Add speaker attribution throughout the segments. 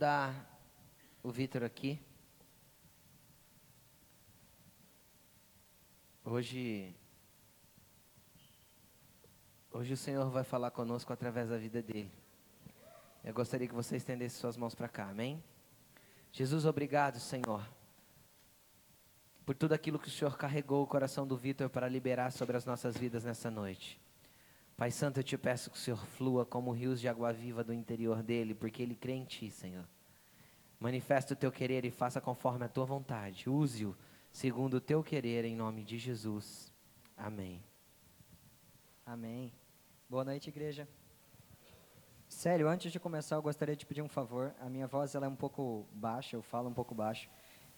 Speaker 1: convidar o Vitor aqui. Hoje, hoje o Senhor vai falar conosco através da vida dele. Eu gostaria que você estendesse suas mãos para cá, amém? Jesus, obrigado, Senhor, por tudo aquilo que o Senhor carregou o coração do Vitor para liberar sobre as nossas vidas nessa noite. Pai Santo, eu te peço que o Senhor flua como rios de água viva do interior dele, porque ele crê em Ti, Senhor. Manifesta o Teu querer e faça conforme a Tua vontade. Use-o segundo o Teu querer, em nome de Jesus. Amém.
Speaker 2: Amém. Boa noite, igreja. Sério, antes de começar, eu gostaria de pedir um favor. A minha voz ela é um pouco baixa, eu falo um pouco baixo.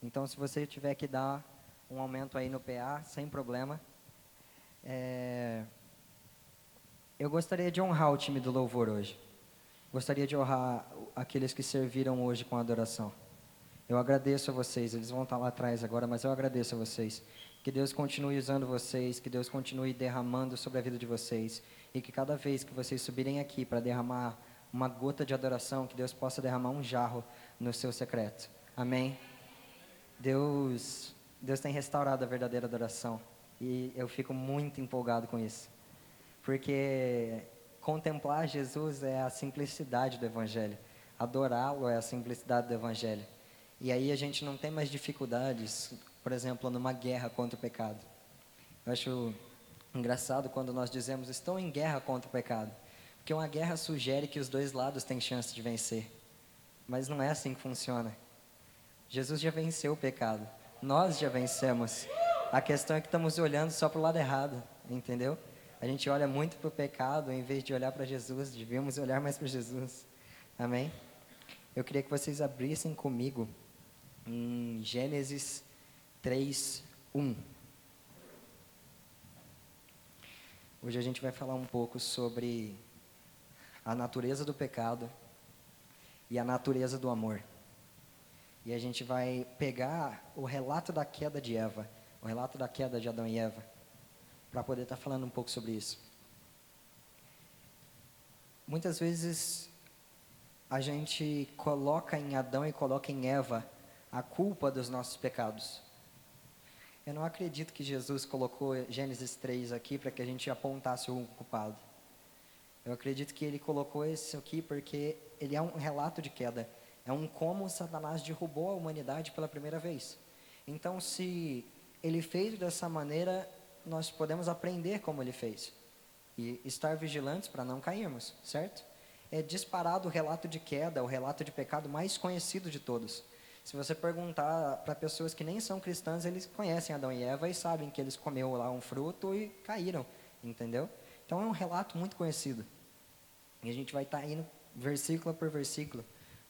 Speaker 2: Então, se você tiver que dar um aumento aí no PA, sem problema. É... Eu gostaria de honrar o time do louvor hoje. Gostaria de honrar aqueles que serviram hoje com adoração. Eu agradeço a vocês, eles vão estar lá atrás agora, mas eu agradeço a vocês. Que Deus continue usando vocês, que Deus continue derramando sobre a vida de vocês. E que cada vez que vocês subirem aqui para derramar uma gota de adoração, que Deus possa derramar um jarro no seu secreto. Amém? Deus, Deus tem restaurado a verdadeira adoração. E eu fico muito empolgado com isso. Porque contemplar Jesus é a simplicidade do Evangelho. Adorá-lo é a simplicidade do Evangelho. E aí a gente não tem mais dificuldades, por exemplo, numa guerra contra o pecado. Eu acho engraçado quando nós dizemos estão em guerra contra o pecado. Porque uma guerra sugere que os dois lados têm chance de vencer. Mas não é assim que funciona. Jesus já venceu o pecado. Nós já vencemos. A questão é que estamos olhando só para o lado errado, entendeu? A gente olha muito para o pecado em vez de olhar para Jesus. Devíamos olhar mais para Jesus. Amém? Eu queria que vocês abrissem comigo em Gênesis 3, 1. Hoje a gente vai falar um pouco sobre a natureza do pecado e a natureza do amor. E a gente vai pegar o relato da queda de Eva, o relato da queda de Adão e Eva, para poder estar tá falando um pouco sobre isso. Muitas vezes a gente coloca em Adão e coloca em Eva a culpa dos nossos pecados. Eu não acredito que Jesus colocou Gênesis 3 aqui para que a gente apontasse o culpado. Eu acredito que ele colocou isso aqui porque ele é um relato de queda. É um como Satanás derrubou a humanidade pela primeira vez. Então, se ele fez dessa maneira, nós podemos aprender como ele fez. E estar vigilantes para não cairmos, certo? É disparado o relato de queda, o relato de pecado mais conhecido de todos. Se você perguntar para pessoas que nem são cristãs, eles conhecem Adão e Eva e sabem que eles comeram lá um fruto e caíram, entendeu? Então é um relato muito conhecido. E a gente vai estar tá indo versículo por versículo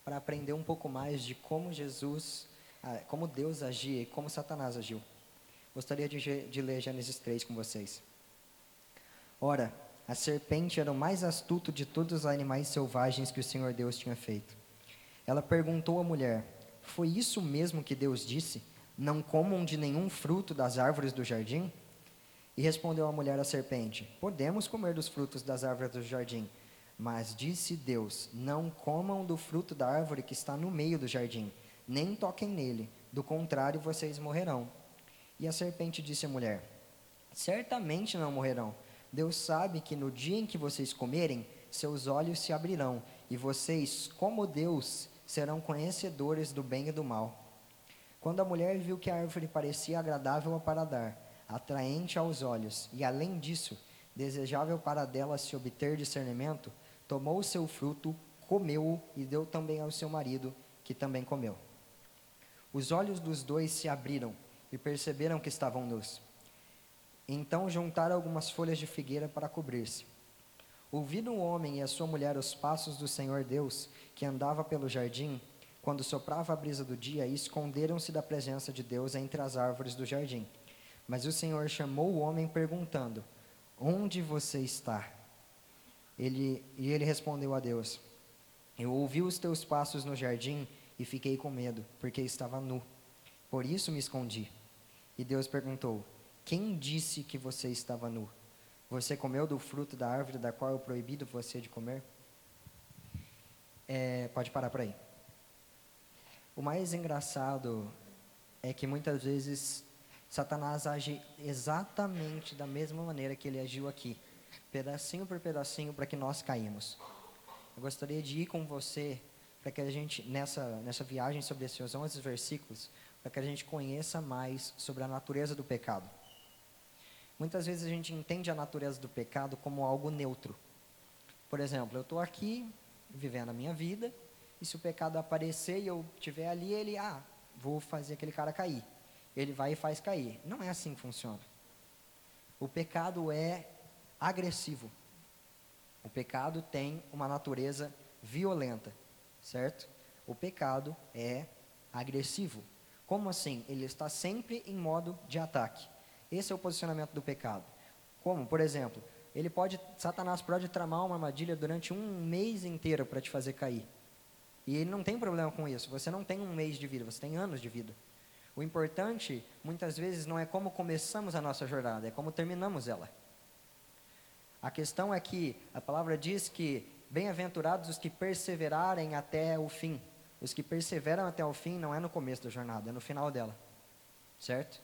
Speaker 2: para aprender um pouco mais de como Jesus, ah, como Deus agia e como Satanás agiu. Gostaria de, de ler Gênesis 3 com vocês. Ora, a serpente era o mais astuto de todos os animais selvagens que o Senhor Deus tinha feito. Ela perguntou à mulher: Foi isso mesmo que Deus disse? Não comam de nenhum fruto das árvores do jardim? E respondeu a mulher à serpente: Podemos comer dos frutos das árvores do jardim, mas disse Deus: Não comam do fruto da árvore que está no meio do jardim, nem toquem nele, do contrário vocês morrerão. E a serpente disse à mulher: Certamente não morrerão. Deus sabe que no dia em que vocês comerem, seus olhos se abrirão, e vocês, como Deus, serão conhecedores do bem e do mal. Quando a mulher viu que a árvore parecia agradável a paladar, atraente aos olhos, e além disso, desejável para dela se obter discernimento, tomou o seu fruto, comeu-o e deu também ao seu marido, que também comeu. Os olhos dos dois se abriram e perceberam que estavam nus. Então juntaram algumas folhas de figueira para cobrir-se. Ouviram o homem e a sua mulher os passos do Senhor Deus, que andava pelo jardim, quando soprava a brisa do dia, e esconderam-se da presença de Deus entre as árvores do jardim. Mas o Senhor chamou o homem, perguntando: Onde você está? Ele, e ele respondeu a Deus: Eu ouvi os teus passos no jardim e fiquei com medo, porque estava nu. Por isso me escondi. E Deus perguntou: Quem disse que você estava nu? Você comeu do fruto da árvore da qual eu proibido você de comer? é, pode parar por aí. O mais engraçado é que muitas vezes Satanás age exatamente da mesma maneira que ele agiu aqui, pedacinho por pedacinho, para que nós caímos. Eu gostaria de ir com você para que a gente, nessa, nessa viagem sobre esses 11 versículos, para que a gente conheça mais sobre a natureza do pecado. Muitas vezes a gente entende a natureza do pecado como algo neutro. Por exemplo, eu estou aqui vivendo a minha vida, e se o pecado aparecer e eu estiver ali, ele, ah, vou fazer aquele cara cair ele vai e faz cair. Não é assim que funciona. O pecado é agressivo. O pecado tem uma natureza violenta, certo? O pecado é agressivo. Como assim? Ele está sempre em modo de ataque. Esse é o posicionamento do pecado. Como, por exemplo, ele pode, Satanás pode tramar uma armadilha durante um mês inteiro para te fazer cair. E ele não tem problema com isso. Você não tem um mês de vida, você tem anos de vida. O importante, muitas vezes, não é como começamos a nossa jornada, é como terminamos ela. A questão é que a palavra diz que bem-aventurados os que perseverarem até o fim. Os que perseveram até o fim não é no começo da jornada, é no final dela. Certo?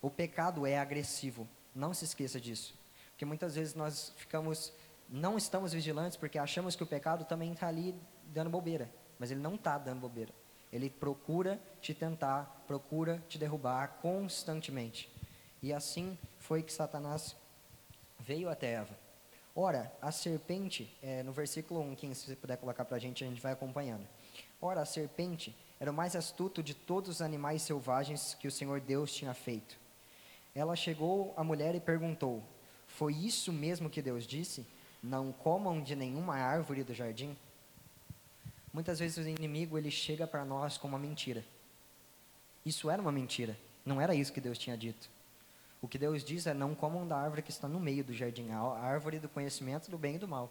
Speaker 2: O pecado é agressivo. Não se esqueça disso. Porque muitas vezes nós ficamos, não estamos vigilantes porque achamos que o pecado também está ali dando bobeira. Mas ele não está dando bobeira. Ele procura te tentar, procura te derrubar constantemente. E assim foi que Satanás veio até Eva. Ora, a serpente, é, no versículo 1, quem se você puder colocar para a gente, a gente vai acompanhando. Ora, a serpente era o mais astuto de todos os animais selvagens que o Senhor Deus tinha feito. Ela chegou à mulher e perguntou: Foi isso mesmo que Deus disse? Não comam de nenhuma árvore do jardim? Muitas vezes o inimigo ele chega para nós com uma mentira. Isso era uma mentira. Não era isso que Deus tinha dito. O que Deus diz é: não comam da árvore que está no meio do jardim, a árvore do conhecimento do bem e do mal.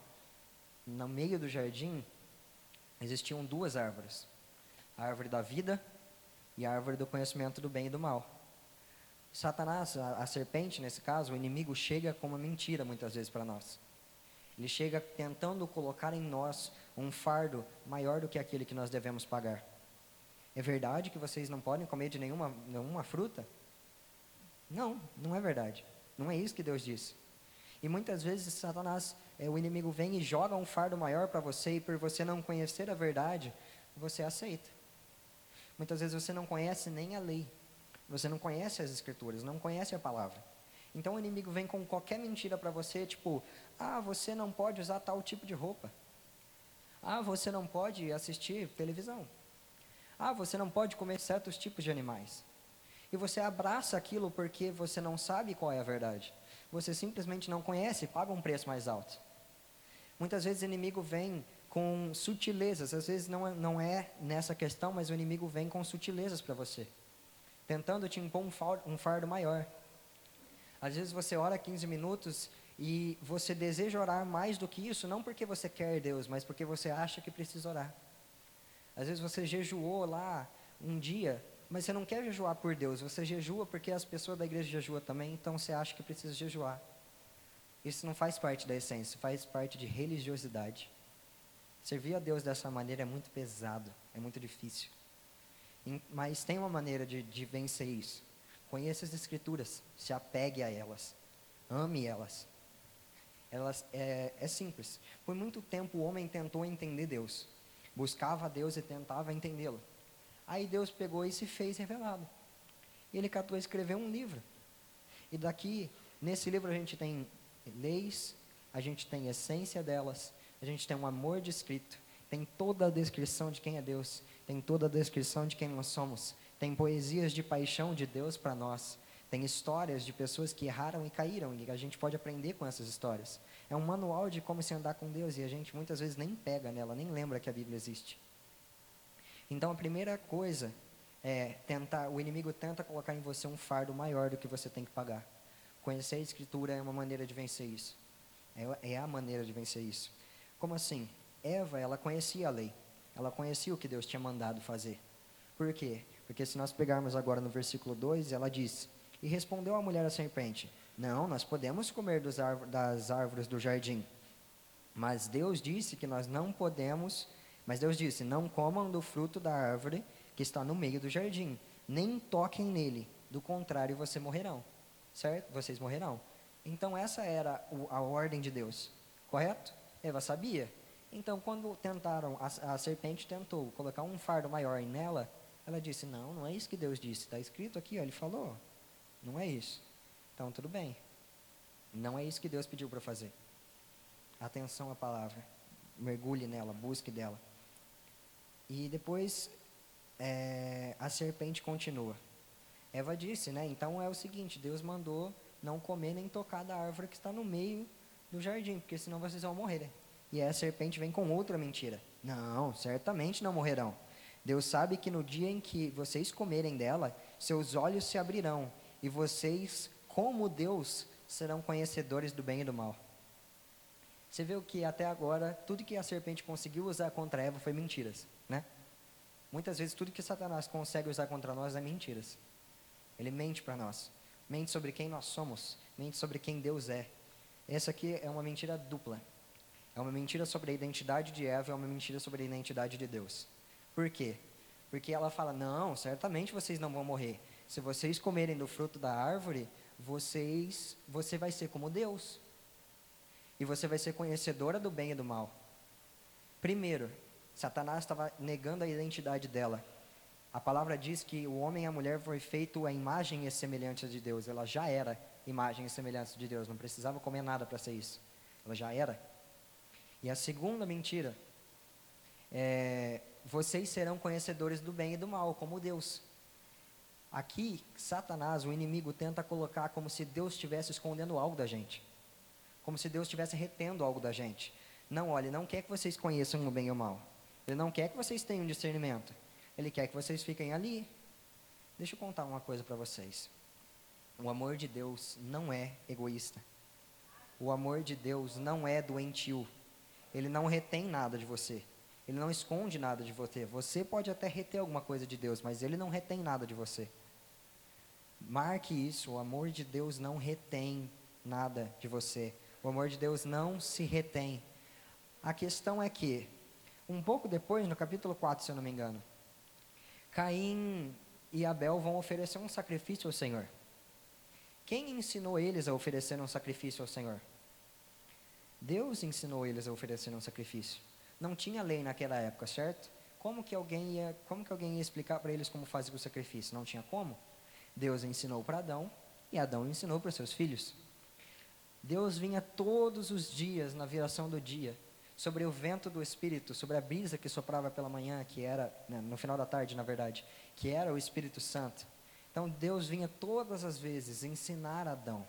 Speaker 2: No meio do jardim existiam duas árvores: a árvore da vida e a árvore do conhecimento do bem e do mal. Satanás, a, a serpente, nesse caso, o inimigo chega com uma mentira muitas vezes para nós. Ele chega tentando colocar em nós um fardo maior do que aquele que nós devemos pagar. É verdade que vocês não podem comer de nenhuma, nenhuma fruta? Não, não é verdade. Não é isso que Deus disse. E muitas vezes Satanás, é, o inimigo vem e joga um fardo maior para você, e por você não conhecer a verdade, você aceita. Muitas vezes você não conhece nem a lei, você não conhece as escrituras, não conhece a palavra. Então o inimigo vem com qualquer mentira para você, tipo, ah, você não pode usar tal tipo de roupa. Ah, você não pode assistir televisão. Ah, você não pode comer certos tipos de animais. E você abraça aquilo porque você não sabe qual é a verdade. Você simplesmente não conhece paga um preço mais alto. Muitas vezes o inimigo vem com sutilezas, às vezes não é, não é nessa questão, mas o inimigo vem com sutilezas para você, tentando te impor um fardo, um fardo maior. Às vezes você ora 15 minutos e você deseja orar mais do que isso, não porque você quer Deus, mas porque você acha que precisa orar. Às vezes você jejuou lá um dia, mas você não quer jejuar por Deus, você jejua porque as pessoas da igreja jejuam também, então você acha que precisa jejuar. Isso não faz parte da essência, faz parte de religiosidade. Servir a Deus dessa maneira é muito pesado, é muito difícil. Mas tem uma maneira de, de vencer isso. Conheça as Escrituras, se apegue a elas, ame elas. Elas, é, é simples. Por muito tempo o homem tentou entender Deus, buscava a Deus e tentava entendê-lo. Aí Deus pegou e se fez revelado. E ele catou escreveu um livro. E daqui, nesse livro, a gente tem leis, a gente tem essência delas, a gente tem um amor descrito, tem toda a descrição de quem é Deus, tem toda a descrição de quem nós somos, tem poesias de paixão de Deus para nós, tem histórias de pessoas que erraram e caíram, e a gente pode aprender com essas histórias. É um manual de como se andar com Deus, e a gente muitas vezes nem pega nela, nem lembra que a Bíblia existe. Então a primeira coisa é tentar, o inimigo tenta colocar em você um fardo maior do que você tem que pagar. Conhecer a Escritura é uma maneira de vencer isso. É, é a maneira de vencer isso. Como assim? Eva, ela conhecia a lei. Ela conhecia o que Deus tinha mandado fazer. Por quê? Porque se nós pegarmos agora no versículo 2, ela diz: e respondeu a mulher à serpente: Não, nós podemos comer das árvores do jardim. Mas Deus disse que nós não podemos Mas Deus disse: Não comam do fruto da árvore que está no meio do jardim, nem toquem nele, do contrário você morrerão. Certo? Vocês morrerão. Então essa era a ordem de Deus, correto? Eva sabia. Então quando tentaram, a, a serpente tentou colocar um fardo maior nela, ela disse: Não, não é isso que Deus disse. Está escrito aqui, ó, ele falou. Não é isso. Então tudo bem. Não é isso que Deus pediu para fazer. Atenção à palavra. Mergulhe nela, busque dela. E depois é, a serpente continua. Eva disse, né? Então é o seguinte: Deus mandou não comer nem tocar da árvore que está no meio do jardim, porque senão vocês vão morrer. E aí a serpente vem com outra mentira. Não, certamente não morrerão. Deus sabe que no dia em que vocês comerem dela, seus olhos se abrirão e vocês, como Deus, serão conhecedores do bem e do mal. Você viu que até agora tudo que a serpente conseguiu usar contra Eva foi mentiras, né? Muitas vezes tudo que Satanás consegue usar contra nós é mentiras. Ele mente para nós. Mente sobre quem nós somos, mente sobre quem Deus é. Essa aqui é uma mentira dupla. É uma mentira sobre a identidade de Eva, é uma mentira sobre a identidade de Deus. Por quê? Porque ela fala: "Não, certamente vocês não vão morrer. Se vocês comerem do fruto da árvore, vocês você vai ser como Deus e você vai ser conhecedora do bem e do mal. Primeiro, Satanás estava negando a identidade dela. A palavra diz que o homem e a mulher foi feito a imagem e semelhança de Deus. Ela já era imagem e semelhança de Deus, não precisava comer nada para ser isso. Ela já era. E a segunda mentira é: vocês serão conhecedores do bem e do mal, como Deus. Aqui, Satanás, o inimigo, tenta colocar como se Deus estivesse escondendo algo da gente como se Deus estivesse retendo algo da gente. Não, olha, não quer que vocês conheçam o bem e o mal. Ele não quer que vocês tenham discernimento. Ele quer que vocês fiquem ali. Deixa eu contar uma coisa para vocês. O amor de Deus não é egoísta. O amor de Deus não é doentio. Ele não retém nada de você. Ele não esconde nada de você. Você pode até reter alguma coisa de Deus, mas ele não retém nada de você. Marque isso: o amor de Deus não retém nada de você. O amor de Deus não se retém. A questão é que, um pouco depois, no capítulo 4, se eu não me engano, Caim e Abel vão oferecer um sacrifício ao Senhor. Quem ensinou eles a oferecer um sacrifício ao Senhor? Deus ensinou eles a oferecer um sacrifício. Não tinha lei naquela época, certo? Como que alguém ia, como que alguém ia explicar para eles como fazer o sacrifício? Não tinha como. Deus ensinou para Adão e Adão ensinou para seus filhos. Deus vinha todos os dias na viração do dia, sobre o vento do Espírito, sobre a brisa que soprava pela manhã, que era, né, no final da tarde, na verdade, que era o Espírito Santo. Então Deus vinha todas as vezes ensinar Adão,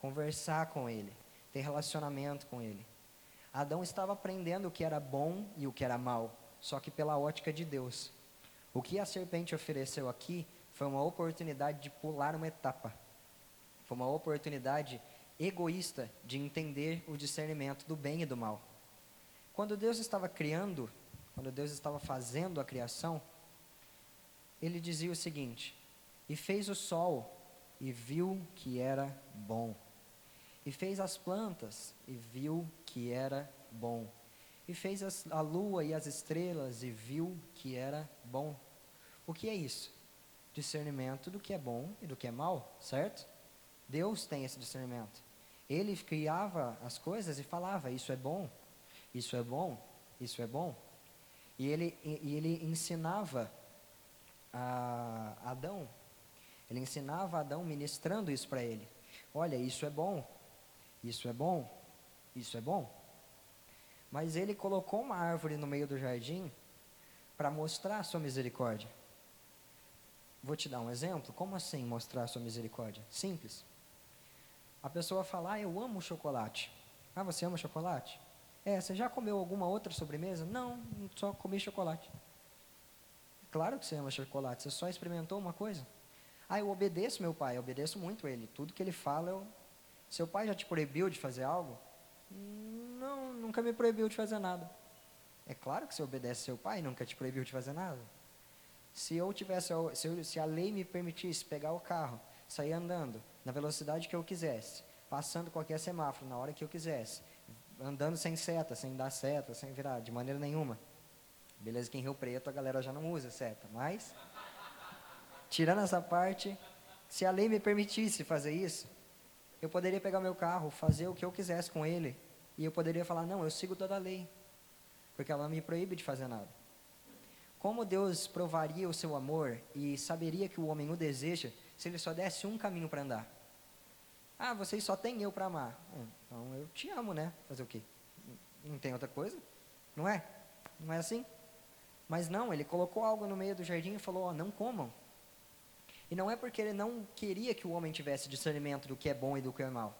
Speaker 2: conversar com ele, ter relacionamento com ele. Adão estava aprendendo o que era bom e o que era mal, só que pela ótica de Deus. O que a serpente ofereceu aqui foi uma oportunidade de pular uma etapa. Foi uma oportunidade egoísta de entender o discernimento do bem e do mal. Quando Deus estava criando, quando Deus estava fazendo a criação, ele dizia o seguinte: E fez o sol e viu que era bom. E fez as plantas e viu que era bom. E fez as, a lua e as estrelas e viu que era bom. O que é isso? Discernimento do que é bom e do que é mal, certo? Deus tem esse discernimento. Ele criava as coisas e falava: Isso é bom, isso é bom, isso é bom. E ele, e ele ensinava a Adão, ele ensinava a Adão ministrando isso para ele: Olha, isso é bom, isso é bom, isso é bom. Mas ele colocou uma árvore no meio do jardim para mostrar a sua misericórdia. Vou te dar um exemplo. Como assim mostrar a sua misericórdia? Simples. A pessoa fala, ah, eu amo chocolate. Ah, você ama chocolate? É, você já comeu alguma outra sobremesa? Não, só comi chocolate. Claro que você ama chocolate, você só experimentou uma coisa. Ah, eu obedeço meu pai, eu obedeço muito ele. Tudo que ele fala, eu... Seu pai já te proibiu de fazer algo? Não, nunca me proibiu de fazer nada. É claro que você obedece seu pai, nunca te proibiu de fazer nada. Se eu tivesse, se, eu, se a lei me permitisse pegar o carro, sair andando, na velocidade que eu quisesse, passando qualquer semáforo na hora que eu quisesse, andando sem seta, sem dar seta, sem virar, de maneira nenhuma. Beleza que em Rio Preto a galera já não usa seta, mas tirando essa parte, se a lei me permitisse fazer isso, eu poderia pegar meu carro, fazer o que eu quisesse com ele, e eu poderia falar: "Não, eu sigo toda a lei", porque ela me proíbe de fazer nada. Como Deus provaria o seu amor e saberia que o homem o deseja se ele só desse um caminho para andar? Ah, vocês só têm eu para amar. Hum, então eu te amo, né? Fazer o quê? Não tem outra coisa? Não é? Não é assim? Mas não, ele colocou algo no meio do jardim e falou: ó, não comam. E não é porque ele não queria que o homem tivesse discernimento do que é bom e do que é mal.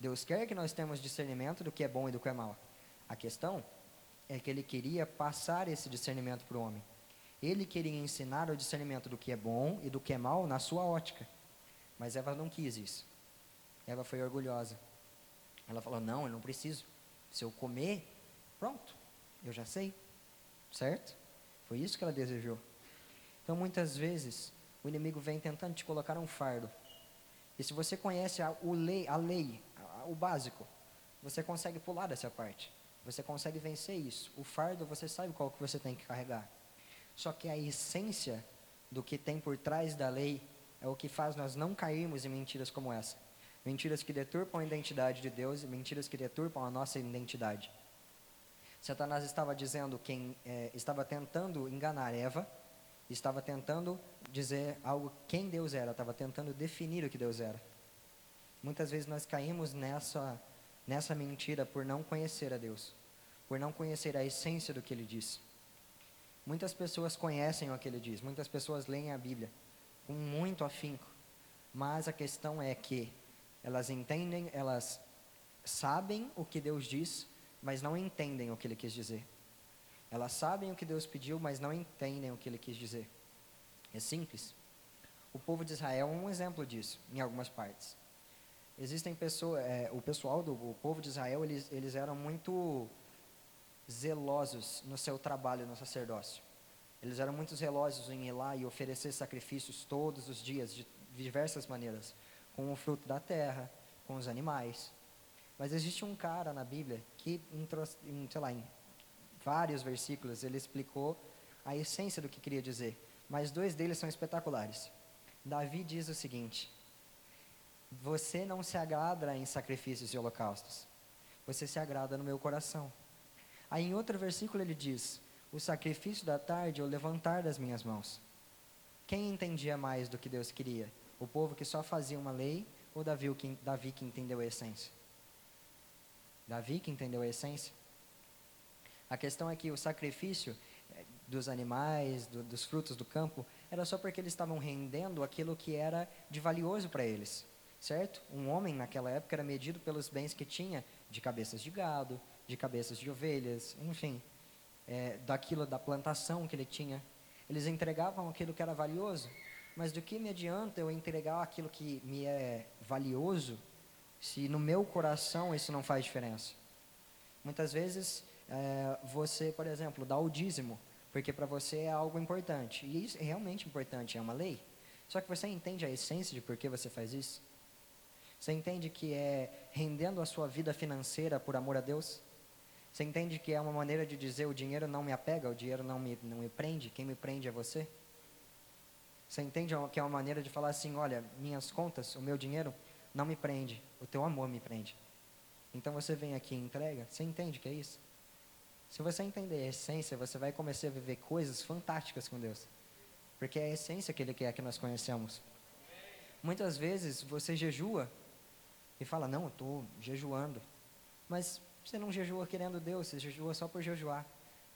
Speaker 2: Deus quer que nós tenhamos discernimento do que é bom e do que é mal. A questão é que ele queria passar esse discernimento para o homem. Ele queria ensinar o discernimento do que é bom e do que é mal na sua ótica. Mas Eva não quis isso. Eva foi orgulhosa. Ela falou: Não, eu não preciso. Se eu comer, pronto, eu já sei. Certo? Foi isso que ela desejou. Então, muitas vezes, o inimigo vem tentando te colocar um fardo. E se você conhece a, lei, a lei, a, o básico, você consegue pular dessa parte. Você consegue vencer isso. O fardo, você sabe qual que você tem que carregar. Só que a essência do que tem por trás da lei é o que faz nós não cairmos em mentiras como essa. Mentiras que deturpam a identidade de Deus e mentiras que deturpam a nossa identidade. Satanás estava dizendo quem é, estava tentando enganar Eva, estava tentando dizer algo quem Deus era, estava tentando definir o que Deus era. Muitas vezes nós caímos nessa nessa mentira por não conhecer a Deus, por não conhecer a essência do que Ele diz. Muitas pessoas conhecem o que Ele diz, muitas pessoas leem a Bíblia com muito afinco, mas a questão é que elas entendem, elas sabem o que Deus diz, mas não entendem o que ele quis dizer. Elas sabem o que Deus pediu, mas não entendem o que ele quis dizer. É simples. O povo de Israel é um exemplo disso, em algumas partes. Existem pessoas, é, o pessoal do o povo de Israel, eles, eles eram muito zelosos no seu trabalho no sacerdócio. Eles eram muito zelosos em ir lá e oferecer sacrifícios todos os dias, de diversas maneiras, com o fruto da terra, com os animais. Mas existe um cara na Bíblia que, em, sei lá, em vários versículos, ele explicou a essência do que queria dizer. Mas dois deles são espetaculares. Davi diz o seguinte: Você não se agrada em sacrifícios e holocaustos, você se agrada no meu coração. Aí em outro versículo ele diz: O sacrifício da tarde é o levantar das minhas mãos. Quem entendia mais do que Deus queria? O povo que só fazia uma lei ou Davi que, Davi que entendeu a essência? Davi que entendeu a essência. A questão é que o sacrifício eh, dos animais, do, dos frutos do campo, era só porque eles estavam rendendo aquilo que era de valioso para eles, certo? Um homem naquela época era medido pelos bens que tinha de cabeças de gado, de cabeças de ovelhas, enfim, é, daquilo da plantação que ele tinha. Eles entregavam aquilo que era valioso, mas do que me adianta eu entregar aquilo que me é valioso se no meu coração isso não faz diferença. Muitas vezes é, você, por exemplo, dá o dízimo, porque para você é algo importante. E isso é realmente importante, é uma lei. Só que você entende a essência de por que você faz isso? Você entende que é rendendo a sua vida financeira por amor a Deus? Você entende que é uma maneira de dizer o dinheiro não me apega, o dinheiro não me, não me prende, quem me prende é você? Você entende que é uma maneira de falar assim, olha, minhas contas, o meu dinheiro, não me prende, o teu amor me prende. Então você vem aqui e entrega, você entende que é isso? Se você entender a essência, você vai começar a viver coisas fantásticas com Deus. Porque é a essência que Ele quer que nós conhecemos. Muitas vezes você jejua e fala, não, eu estou jejuando. Mas você não jejua querendo Deus, você jejua só por jejuar.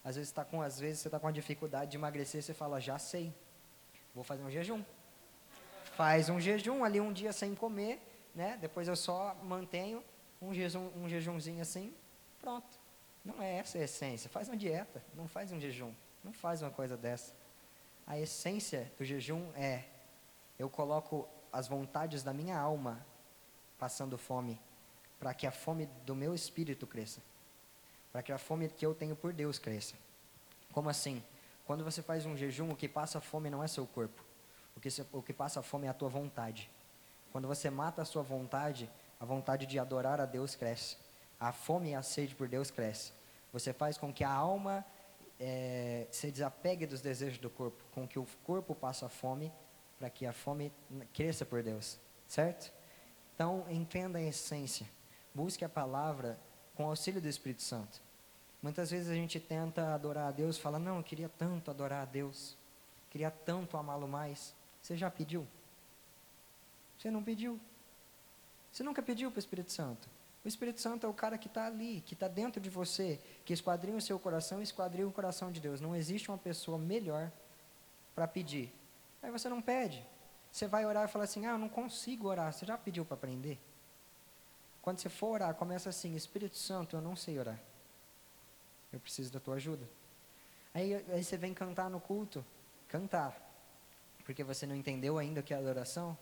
Speaker 2: Às vezes, tá com, às vezes você está com a dificuldade de emagrecer, você fala, já sei, vou fazer um jejum. Faz um jejum ali um dia sem comer, né? Depois eu só mantenho um, jejum, um jejumzinho assim, pronto. Não é essa a essência. Faz uma dieta, não faz um jejum. Não faz uma coisa dessa. A essência do jejum é eu coloco as vontades da minha alma passando fome, para que a fome do meu espírito cresça. Para que a fome que eu tenho por Deus cresça. Como assim? Quando você faz um jejum, o que passa fome não é seu corpo. O que, o que passa fome é a tua vontade. Quando você mata a sua vontade, a vontade de adorar a Deus cresce. A fome e a sede por Deus cresce. Você faz com que a alma é, se desapegue dos desejos do corpo, com que o corpo passa fome, para que a fome cresça por Deus, certo? Então, entenda a essência. Busque a palavra com auxílio do Espírito Santo. Muitas vezes a gente tenta adorar a Deus, fala: "Não, eu queria tanto adorar a Deus. Queria tanto amá-lo mais". Você já pediu? Você não pediu? Você nunca pediu para o Espírito Santo? O Espírito Santo é o cara que está ali, que está dentro de você, que esquadrinha o seu coração e esquadrinha o coração de Deus. Não existe uma pessoa melhor para pedir. Aí você não pede. Você vai orar e fala assim: Ah, eu não consigo orar. Você já pediu para aprender? Quando você for orar, começa assim: Espírito Santo, eu não sei orar. Eu preciso da tua ajuda. Aí, aí você vem cantar no culto. Cantar. Porque você não entendeu ainda o que é adoração.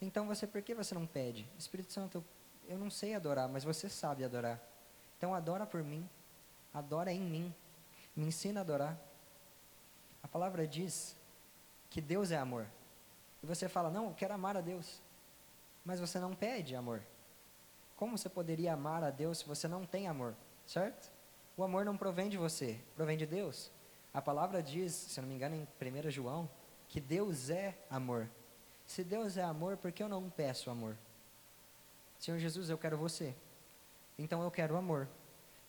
Speaker 2: Então você, por que você não pede? Espírito Santo, eu não sei adorar, mas você sabe adorar. Então adora por mim, adora em mim, me ensina a adorar. A palavra diz que Deus é amor. E você fala, não, eu quero amar a Deus. Mas você não pede amor. Como você poderia amar a Deus se você não tem amor? Certo? O amor não provém de você, provém de Deus. A palavra diz, se não me engano, em 1 João, que Deus é amor. Se Deus é amor, por que eu não peço amor? Senhor Jesus, eu quero você. Então eu quero amor.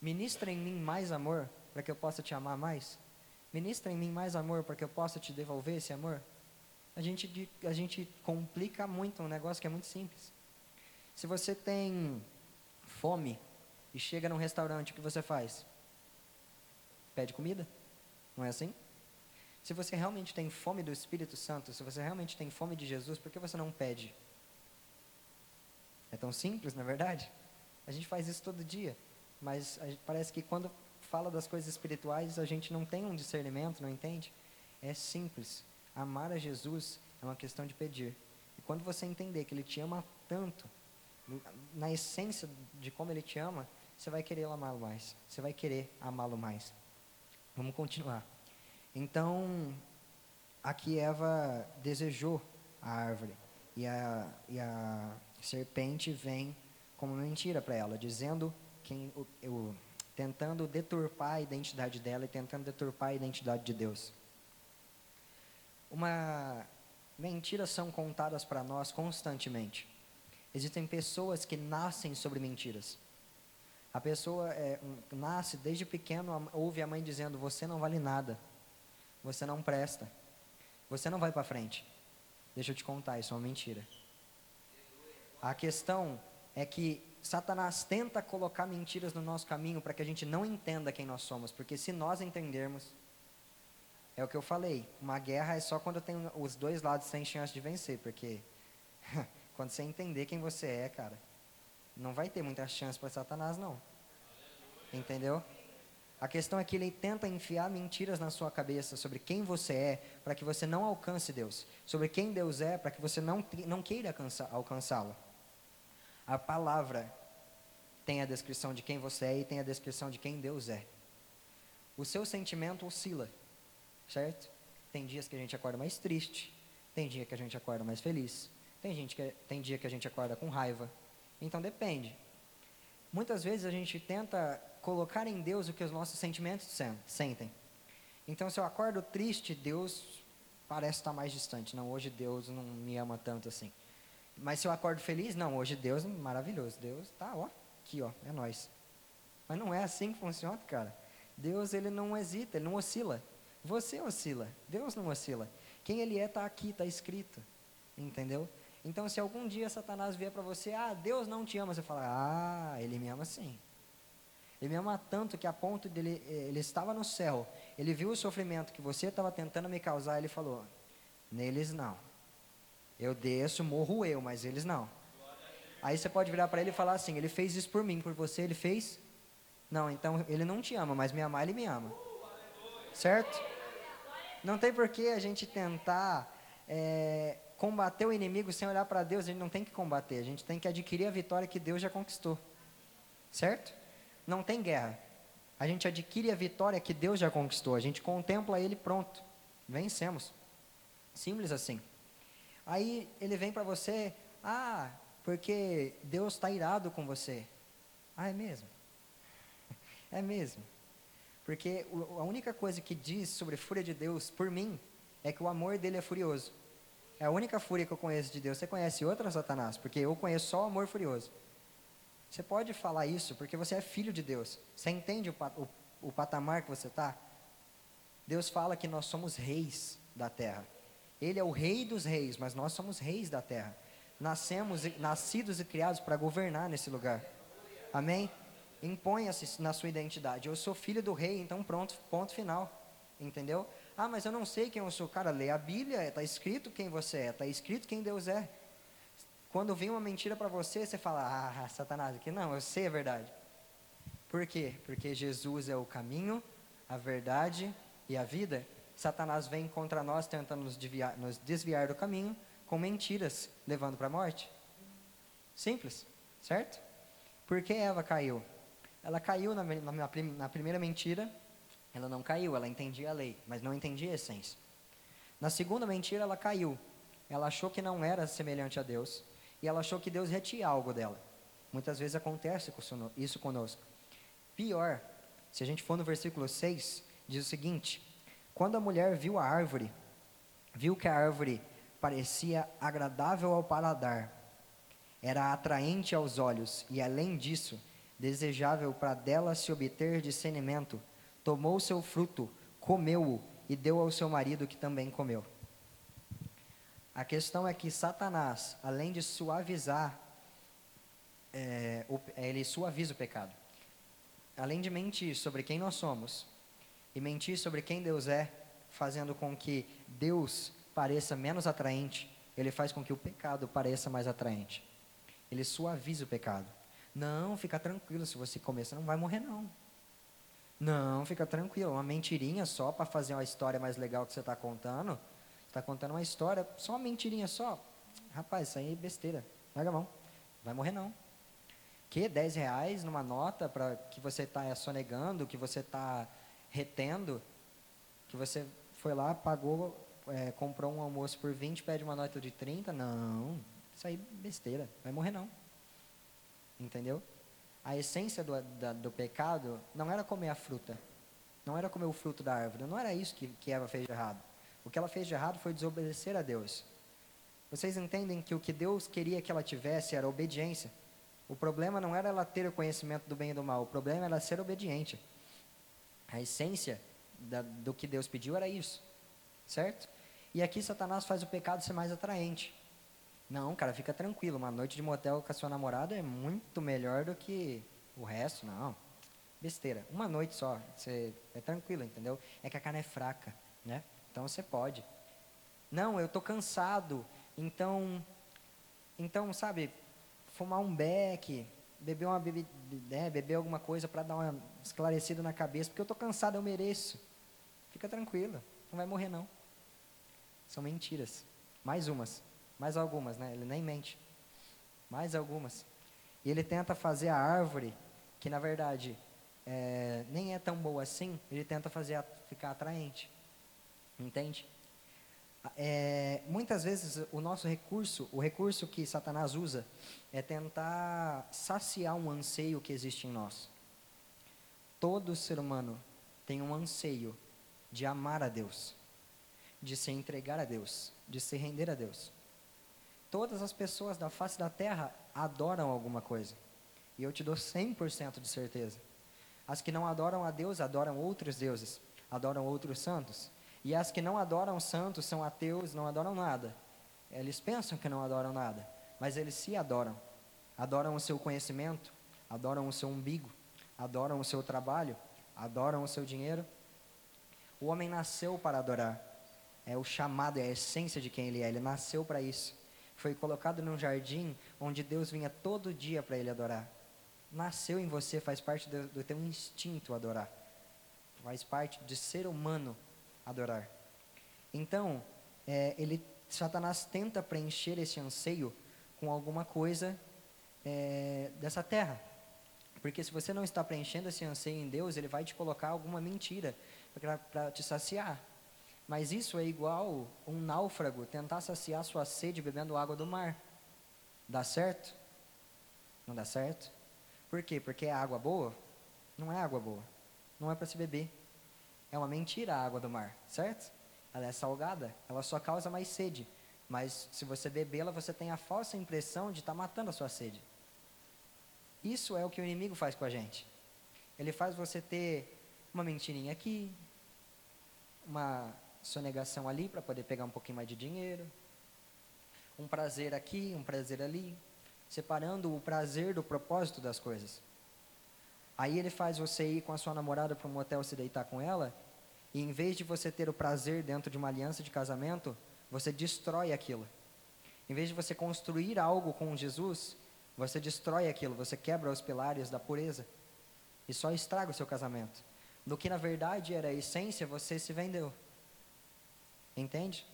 Speaker 2: Ministra em mim mais amor para que eu possa te amar mais. Ministra em mim mais amor para que eu possa te devolver esse amor. A gente, a gente complica muito um negócio que é muito simples. Se você tem fome e chega num restaurante, o que você faz? Pede comida? Não é assim? Se você realmente tem fome do Espírito Santo, se você realmente tem fome de Jesus, por que você não pede? É tão simples, na é verdade? A gente faz isso todo dia, mas parece que quando fala das coisas espirituais, a gente não tem um discernimento, não entende? É simples. Amar a Jesus é uma questão de pedir. E quando você entender que Ele te ama tanto, na essência de como Ele te ama, você vai querer amá-lo mais. Você vai querer amá-lo mais. Vamos continuar. Então, aqui Eva desejou a árvore. E a, e a serpente vem como mentira para ela, dizendo quem o, tentando deturpar a identidade dela e tentando deturpar a identidade de Deus. Uma mentiras são contadas para nós constantemente. Existem pessoas que nascem sobre mentiras. A pessoa é, nasce desde pequeno, ouve a mãe dizendo: Você não vale nada, você não presta, você não vai para frente. Deixa eu te contar, isso é uma mentira. A questão é que Satanás tenta colocar mentiras no nosso caminho para que a gente não entenda quem nós somos, porque se nós entendermos, é o que eu falei, uma guerra é só quando tem os dois lados têm chance de vencer, porque quando você entender quem você é, cara, não vai ter muita chance para Satanás não. Entendeu? A questão é que ele tenta enfiar mentiras na sua cabeça sobre quem você é, para que você não alcance Deus. Sobre quem Deus é, para que você não, não queira alcançá-lo. A palavra tem a descrição de quem você é e tem a descrição de quem Deus é. O seu sentimento oscila, certo? Tem dias que a gente acorda mais triste, tem dia que a gente acorda mais feliz, tem, gente que, tem dia que a gente acorda com raiva. Então depende. Muitas vezes a gente tenta colocar em Deus o que os nossos sentimentos sentem. Então, se eu acordo triste, Deus parece estar mais distante. Não, hoje Deus não me ama tanto assim. Mas se eu acordo feliz, não, hoje Deus é maravilhoso. Deus tá, ó, aqui, ó, é nós. Mas não é assim que funciona, cara. Deus, ele não hesita, ele não oscila. Você oscila, Deus não oscila. Quem ele é está aqui, está escrito. Entendeu? Então, se algum dia Satanás vier para você, ah, Deus não te ama, você fala, ah, ele me ama sim. Ele me ama tanto que a ponto dele, ele estava no céu, ele viu o sofrimento que você estava tentando me causar, ele falou, neles não. Eu desço, morro eu, mas eles não. Aí você pode virar para ele e falar assim: ele fez isso por mim, por você, ele fez? Não, então ele não te ama, mas me amar, ele me ama. Certo? Não tem por que a gente tentar é, combater o inimigo sem olhar para Deus, a gente não tem que combater, a gente tem que adquirir a vitória que Deus já conquistou. Certo? Não tem guerra. A gente adquire a vitória que Deus já conquistou, a gente contempla ele pronto. Vencemos. Simples assim. Aí ele vem para você, ah, porque Deus está irado com você. Ah, é mesmo? É mesmo. Porque a única coisa que diz sobre a fúria de Deus, por mim, é que o amor dele é furioso. É a única fúria que eu conheço de Deus. Você conhece outra, Satanás? Porque eu conheço só o amor furioso. Você pode falar isso porque você é filho de Deus. Você entende o, o, o patamar que você está? Deus fala que nós somos reis da terra. Ele é o rei dos reis, mas nós somos reis da terra. Nascemos, nascidos e criados para governar nesse lugar. Amém? Imponha-se na sua identidade. Eu sou filho do rei, então pronto, ponto final. Entendeu? Ah, mas eu não sei quem eu sou. Cara, lê a Bíblia, está escrito quem você é, está escrito quem Deus é. Quando vem uma mentira para você, você fala, ah, Satanás, aqui não, eu sei a verdade. Por quê? Porque Jesus é o caminho, a verdade e a vida. Satanás vem contra nós tentando nos desviar, nos desviar do caminho com mentiras, levando para a morte. Simples, certo? Por que Eva caiu? Ela caiu na, na, na prim- na primeira mentira, ela não caiu, ela entendia a lei, mas não entendia a essência. Na segunda mentira, ela caiu. Ela achou que não era semelhante a Deus e ela achou que Deus retinha algo dela. Muitas vezes acontece isso conosco. Pior, se a gente for no versículo 6, diz o seguinte: Quando a mulher viu a árvore, viu que a árvore parecia agradável ao paladar, era atraente aos olhos e, além disso, desejável para dela se obter discernimento, tomou seu fruto, comeu-o e deu ao seu marido que também comeu. A questão é que Satanás, além de suavizar, é, o- ele suaviza o pecado. Além de mentir sobre quem nós somos e mentir sobre quem Deus é, fazendo com que Deus pareça menos atraente, ele faz com que o pecado pareça mais atraente. Ele suaviza o pecado. Não, fica tranquilo, se você comer, você não vai morrer não. Não, fica tranquilo, uma mentirinha só para fazer uma história mais legal que você está contando. Está contando uma história, só uma mentirinha só. Rapaz, isso aí é besteira. Larga a mão. Vai morrer não. Que 10 reais numa nota para que você está sonegando, que você está retendo, que você foi lá, pagou, é, comprou um almoço por 20, pede uma nota de 30? Não, isso aí é besteira. Vai morrer não. Entendeu? A essência do, da- do pecado não era comer a fruta, não era comer o fruto da árvore, não era isso que, que Eva fez de errado. O que ela fez de errado foi desobedecer a Deus. Vocês entendem que o que Deus queria que ela tivesse era obediência. O problema não era ela ter o conhecimento do bem e do mal, o problema era ser obediente. A essência da- do que Deus pediu era isso, certo? E aqui Satanás faz o pecado ser mais atraente. Não, cara, fica tranquilo. Uma noite de motel com a sua namorada é muito melhor do que o resto, não. Besteira. Uma noite só, você é tranquilo, entendeu? É que a carne é fraca, né? Então você pode. Não, eu tô cansado. Então, então, sabe, fumar um beck, beber uma bebi, né, beber alguma coisa para dar uma esclarecida na cabeça, porque eu tô cansado, eu mereço. Fica tranquilo, não vai morrer não. São mentiras. Mais umas. Mais algumas, né? Ele nem mente. Mais algumas. E ele tenta fazer a árvore, que na verdade é, nem é tão boa assim, ele tenta fazer a, ficar atraente. Entende? É, muitas vezes o nosso recurso, o recurso que Satanás usa, é tentar saciar um anseio que existe em nós. Todo ser humano tem um anseio de amar a Deus, de se entregar a Deus, de se render a Deus. Todas as pessoas da face da terra adoram alguma coisa. E eu te dou 100% de certeza. As que não adoram a Deus adoram outros deuses, adoram outros santos. E as que não adoram santos são ateus, não adoram nada. Eles pensam que não adoram nada, mas eles se adoram. Adoram o seu conhecimento, adoram o seu umbigo, adoram o seu trabalho, adoram o seu dinheiro. O homem nasceu para adorar. É o chamado, é a essência de quem ele é. Ele nasceu para isso. Foi colocado num jardim onde Deus vinha todo dia para ele adorar. Nasceu em você, faz parte do, do teu instinto adorar. Faz parte de ser humano adorar. Então, é, ele, Satanás tenta preencher esse anseio com alguma coisa é, dessa terra. Porque se você não está preenchendo esse anseio em Deus, ele vai te colocar alguma mentira para te saciar. Mas isso é igual um náufrago tentar saciar sua sede bebendo água do mar. Dá certo? Não dá certo? Por quê? Porque é água boa? Não é água boa. não é para se beber. É uma mentira a água do mar, certo? Ela é salgada, ela só causa mais sede. Mas se você bebê-la, você tem a falsa impressão de estar tá matando a sua sede. Isso é o que o inimigo faz com a gente. Ele faz você ter uma mentirinha aqui, uma sonegação ali para poder pegar um pouquinho mais de dinheiro, um prazer aqui, um prazer ali, separando o prazer do propósito das coisas. Aí ele faz você ir com a sua namorada para um motel se deitar com ela, e em vez de você ter o prazer dentro de uma aliança de casamento, você destrói aquilo. Em vez de você construir algo com Jesus, você destrói aquilo, você quebra os pilares da pureza e só estraga o seu casamento. No que na verdade era a essência, você se vendeu. Entende?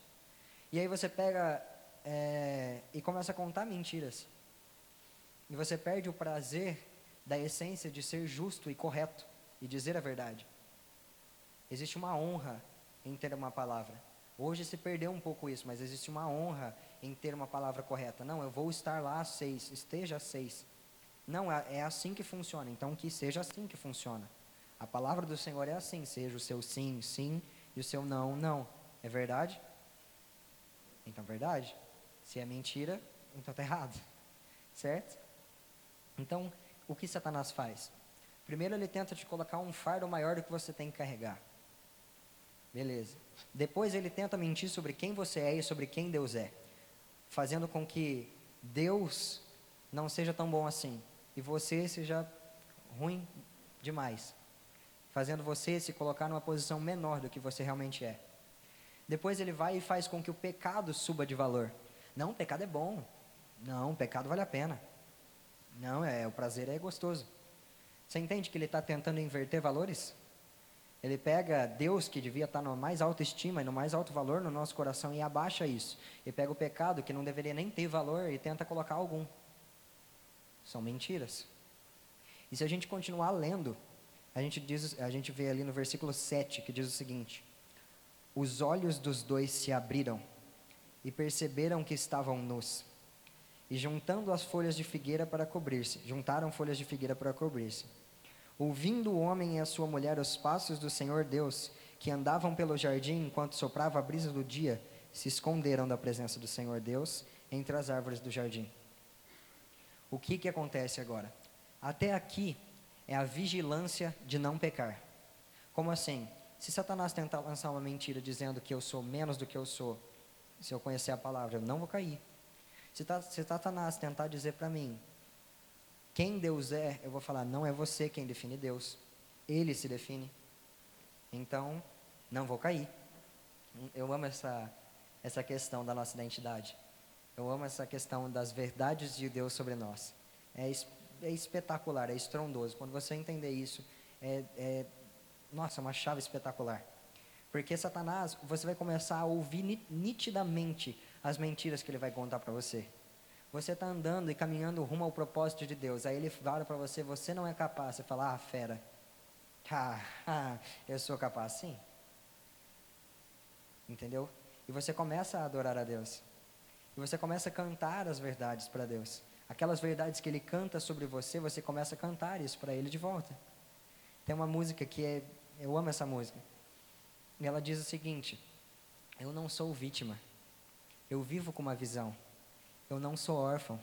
Speaker 2: E aí você pega é, e começa a contar mentiras. E você perde o prazer da essência de ser justo e correto e dizer a verdade. Existe uma honra em ter uma palavra. Hoje se perdeu um pouco isso, mas existe uma honra em ter uma palavra correta. Não, eu vou estar lá às seis, esteja às seis. Não, é, é assim que funciona. Então que seja assim que funciona. A palavra do Senhor é assim, seja o seu sim, sim, e o seu não, não. É verdade? Então, verdade. Se é mentira, então está errado. Certo? Então, o que Satanás faz? Primeiro, ele tenta te colocar um fardo maior do que você tem que carregar. Beleza. Depois, ele tenta mentir sobre quem você é e sobre quem Deus é, fazendo com que Deus não seja tão bom assim e você seja ruim demais, fazendo você se colocar numa posição menor do que você realmente é. Depois ele vai e faz com que o pecado suba de valor. Não, o pecado é bom. Não, o pecado vale a pena. Não, é, o prazer é gostoso. Você entende que ele está tentando inverter valores? Ele pega Deus, que devia estar tá no mais alta estima e no mais alto valor no nosso coração, e abaixa isso. E pega o pecado, que não deveria nem ter valor, e tenta colocar algum. São mentiras. E se a gente continuar lendo, a gente, diz, a gente vê ali no versículo 7 que diz o seguinte: Os olhos dos dois se abriram e perceberam que estavam nus e juntando as folhas de figueira para cobrir-se, juntaram folhas de figueira para cobrir-se. Ouvindo o homem e a sua mulher os passos do Senhor Deus, que andavam pelo jardim enquanto soprava a brisa do dia, se esconderam da presença do Senhor Deus entre as árvores do jardim. O que que acontece agora? Até aqui é a vigilância de não pecar. Como assim? Se Satanás tentar lançar uma mentira dizendo que eu sou menos do que eu sou, se eu conhecer a palavra, eu não vou cair. Se, se Satanás tentar dizer para mim quem Deus é, eu vou falar, não é você quem define Deus. Ele se define. Então, não vou cair. Eu amo essa, essa questão da nossa identidade. Eu amo essa questão das verdades de Deus sobre nós. É, é espetacular, é estrondoso. Quando você entender isso, é, é, nossa, uma chave espetacular. Porque Satanás, você vai começar a ouvir nitidamente as mentiras que ele vai contar para você. Você está andando e caminhando rumo ao propósito de Deus. Aí ele fala para você, você não é capaz. Você fala, ah, fera. Ah, ah, eu sou capaz, sim. Entendeu? E você começa a adorar a Deus. E você começa a cantar as verdades para Deus. Aquelas verdades que ele canta sobre você, você começa a cantar isso para ele de volta. Tem uma música que é, eu amo essa música. E ela diz o seguinte: Eu não sou vítima. Eu vivo com uma visão. Eu não sou órfão.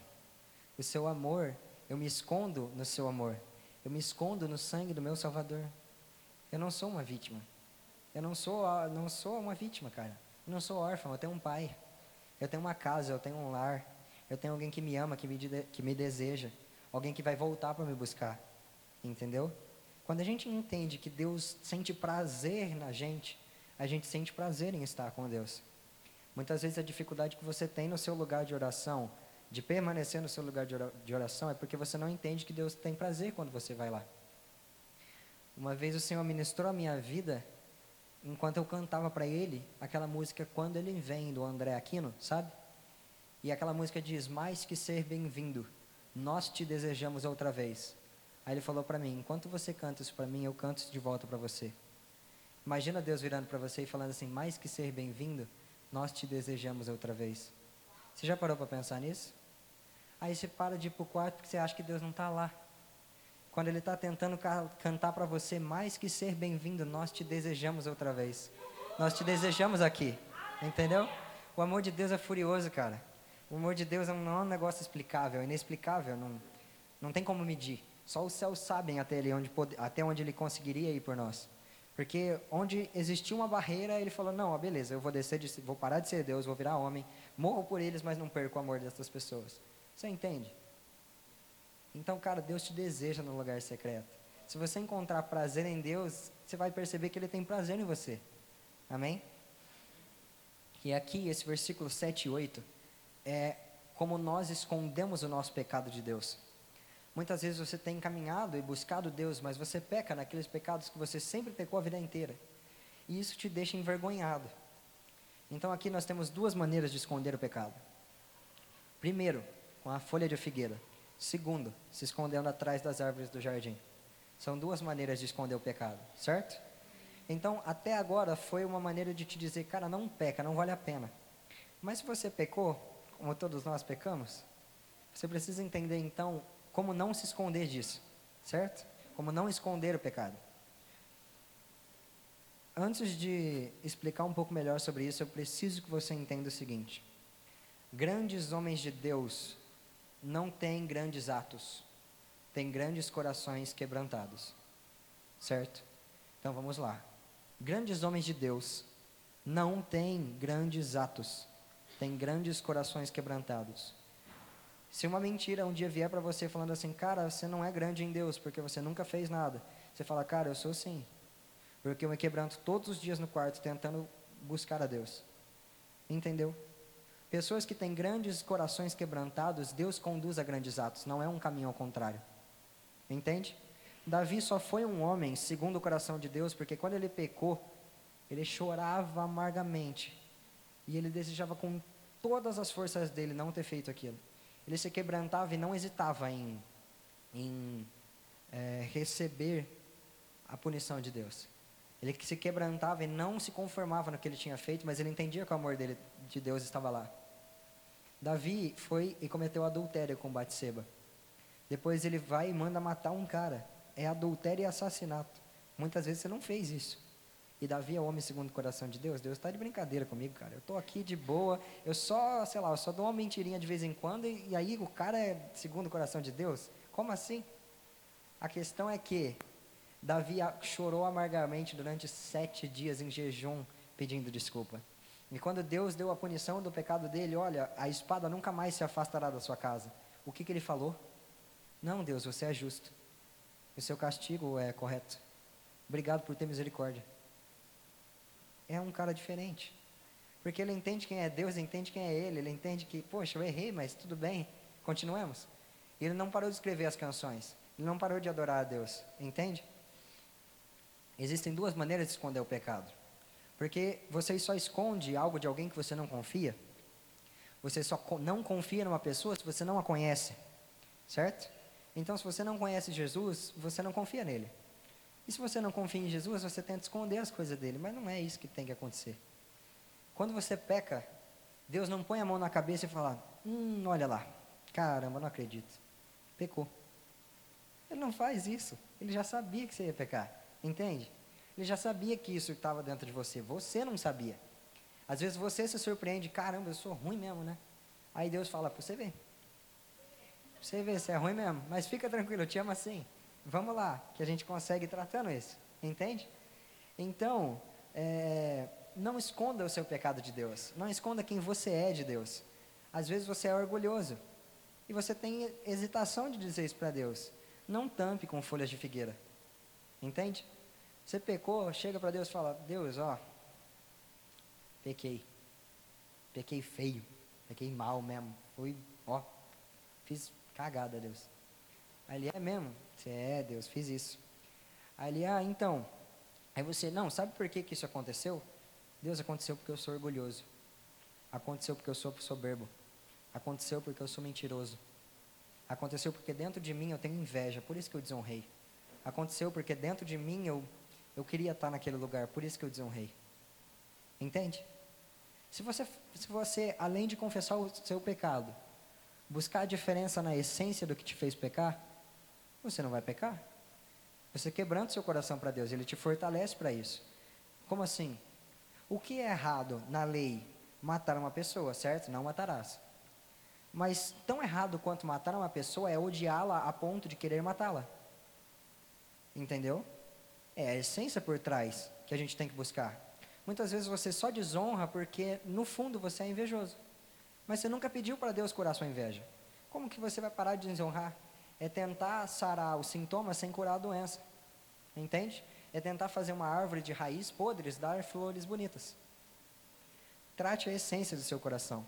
Speaker 2: O seu amor, eu me escondo no seu amor. Eu me escondo no sangue do meu Salvador. Eu não sou uma vítima. Eu não sou, não sou uma vítima, cara. Eu não sou órfão, eu tenho um pai. Eu tenho uma casa, eu tenho um lar. Eu tenho alguém que me ama, que me, que me deseja. Alguém que vai voltar para me buscar. Entendeu? Quando a gente entende que Deus sente prazer na gente, a gente sente prazer em estar com Deus. Muitas vezes a dificuldade que você tem no seu lugar de oração, de permanecer no seu lugar de oração, é porque você não entende que Deus tem prazer quando você vai lá. Uma vez o Senhor ministrou a minha vida enquanto eu cantava para Ele aquela música Quando Ele Vem, do André Aquino, sabe? E aquela música diz: Mais que ser bem-vindo, nós te desejamos outra vez. Aí ele falou para mim: Enquanto você canta isso para mim, eu canto isso de volta para você. Imagina Deus virando para você e falando assim: Mais que ser bem-vindo, nós te desejamos outra vez. Você já parou para pensar nisso? Aí você para de ir para o quarto porque você acha que Deus não está lá. quando ele está tentando ca cantar para você mais que ser bem-vindo, nós te desejamos outra vez. Nós te desejamos aqui, entendeu? O amor de Deus é furioso, cara. O amor de Deus não é um negócio explicável, inexplicável, não, não tem como medir. Só os céus sabem até, ele onde, até onde ele conseguiria ir por nós. Porque onde existia uma barreira, ele falou: Não, beleza, eu vou descer, de, vou parar de ser Deus, vou virar homem, morro por eles, mas não perco o amor dessas pessoas. Você entende? Então, cara, Deus te deseja no lugar secreto. Se você encontrar prazer em Deus, você vai perceber que Ele tem prazer em você. Amém? E aqui, esse versículo 7 e 8, é como nós escondemos o nosso pecado de Deus. Muitas vezes você tem caminhado e buscado Deus, mas você peca naqueles pecados que você sempre pecou a vida inteira. E isso te deixa envergonhado. Então aqui nós temos duas maneiras de esconder o pecado. Primeiro, com a folha de figueira. Segundo, se escondendo atrás das árvores do jardim. São duas maneiras de esconder o pecado, certo? Então, até agora foi uma maneira de te dizer, cara, não peca, não vale a pena. Mas se você pecou, como todos nós pecamos, você precisa entender então como não se esconder disso, certo? Como não esconder o pecado. Antes de explicar um pouco melhor sobre isso, eu preciso que você entenda o seguinte: grandes homens de Deus não têm grandes atos, têm grandes corações quebrantados, certo? Então vamos lá. Grandes homens de Deus não têm grandes atos, têm grandes corações quebrantados. Se uma mentira um dia vier para você falando assim, cara, você não é grande em Deus porque você nunca fez nada, você fala, cara, eu sou sim, porque eu me quebranto todos os dias no quarto tentando buscar a Deus. Entendeu? Pessoas que têm grandes corações quebrantados, Deus conduz a grandes atos, não é um caminho ao contrário. Entende? Davi só foi um homem segundo o coração de Deus, porque quando ele pecou, ele chorava amargamente. E ele desejava com todas as forças dele não ter feito aquilo. Ele se quebrantava e não hesitava em, em é, receber a punição de Deus. Ele se quebrantava e não se conformava no que ele tinha feito, mas ele entendia que o amor dele, de Deus estava lá. Davi foi e cometeu adultério com Batseba. Depois ele vai e manda matar um cara. É adultério e assassinato. Muitas vezes você não fez isso. E Davi é o homem segundo o coração de Deus. Deus está de brincadeira comigo, cara. Eu estou aqui de boa. Eu só, sei lá, eu só dou uma mentirinha de vez em quando e, e aí o cara é segundo o coração de Deus? Como assim? A questão é que Davi chorou amargamente durante sete dias em jejum, pedindo desculpa. E quando Deus deu a punição do pecado dele, olha, a espada nunca mais se afastará da sua casa. O que, que ele falou? Não, Deus, você é justo. O seu castigo é correto. Obrigado por ter misericórdia é um cara diferente. Porque ele entende quem é Deus, entende quem é ele, ele entende que, poxa, eu errei, mas tudo bem, continuemos. Ele não parou de escrever as canções, ele não parou de adorar a Deus, entende? Existem duas maneiras de esconder o pecado. Porque você só esconde algo de alguém que você não confia. Você só não confia numa pessoa se você não a conhece, certo? Então, se você não conhece Jesus, você não confia nele. E se você não confia em Jesus, você tenta esconder as coisas dele, mas não é isso que tem que acontecer. Quando você peca, Deus não põe a mão na cabeça e fala: Hum, olha lá, caramba, não acredito. Pecou. Ele não faz isso. Ele já sabia que você ia pecar. Entende? Ele já sabia que isso estava dentro de você. Você não sabia. Às vezes você se surpreende: caramba, eu sou ruim mesmo, né? Aí Deus fala: você ver. Você vê, você é ruim mesmo. Mas fica tranquilo, eu te amo assim. Vamos lá, que a gente consegue tratando isso, entende? Então, é, não esconda o seu pecado de Deus, não esconda quem você é de Deus. Às vezes você é orgulhoso e você tem hesitação de dizer isso para Deus. Não tampe com folhas de figueira, entende? Você pecou, chega para Deus e fala: Deus, ó, pequei, pequei feio, pequei mal mesmo, fui, ó, fiz cagada, Deus. Ali é mesmo, você é, Deus, fiz isso. Ali, ah, então. Aí você, não, sabe por que, que isso aconteceu? Deus, aconteceu porque eu sou orgulhoso. Aconteceu porque eu sou soberbo. Aconteceu porque eu sou mentiroso. Aconteceu porque dentro de mim eu tenho inveja, por isso que eu desonrei. Aconteceu porque dentro de mim eu, eu queria estar naquele lugar, por isso que eu desonrei. Entende? Se você, se você, além de confessar o seu pecado, buscar a diferença na essência do que te fez pecar, você não vai pecar. Você quebrando seu coração para Deus, Ele te fortalece para isso. Como assim? O que é errado na lei? Matar uma pessoa, certo? Não matarás. Mas tão errado quanto matar uma pessoa é odiá-la a ponto de querer matá-la. Entendeu? É a essência por trás que a gente tem que buscar. Muitas vezes você só desonra porque no fundo você é invejoso. Mas você nunca pediu para Deus curar sua inveja. Como que você vai parar de desonrar? É tentar sarar os sintomas sem curar a doença. Entende? É tentar fazer uma árvore de raiz podres dar flores bonitas. Trate a essência do seu coração.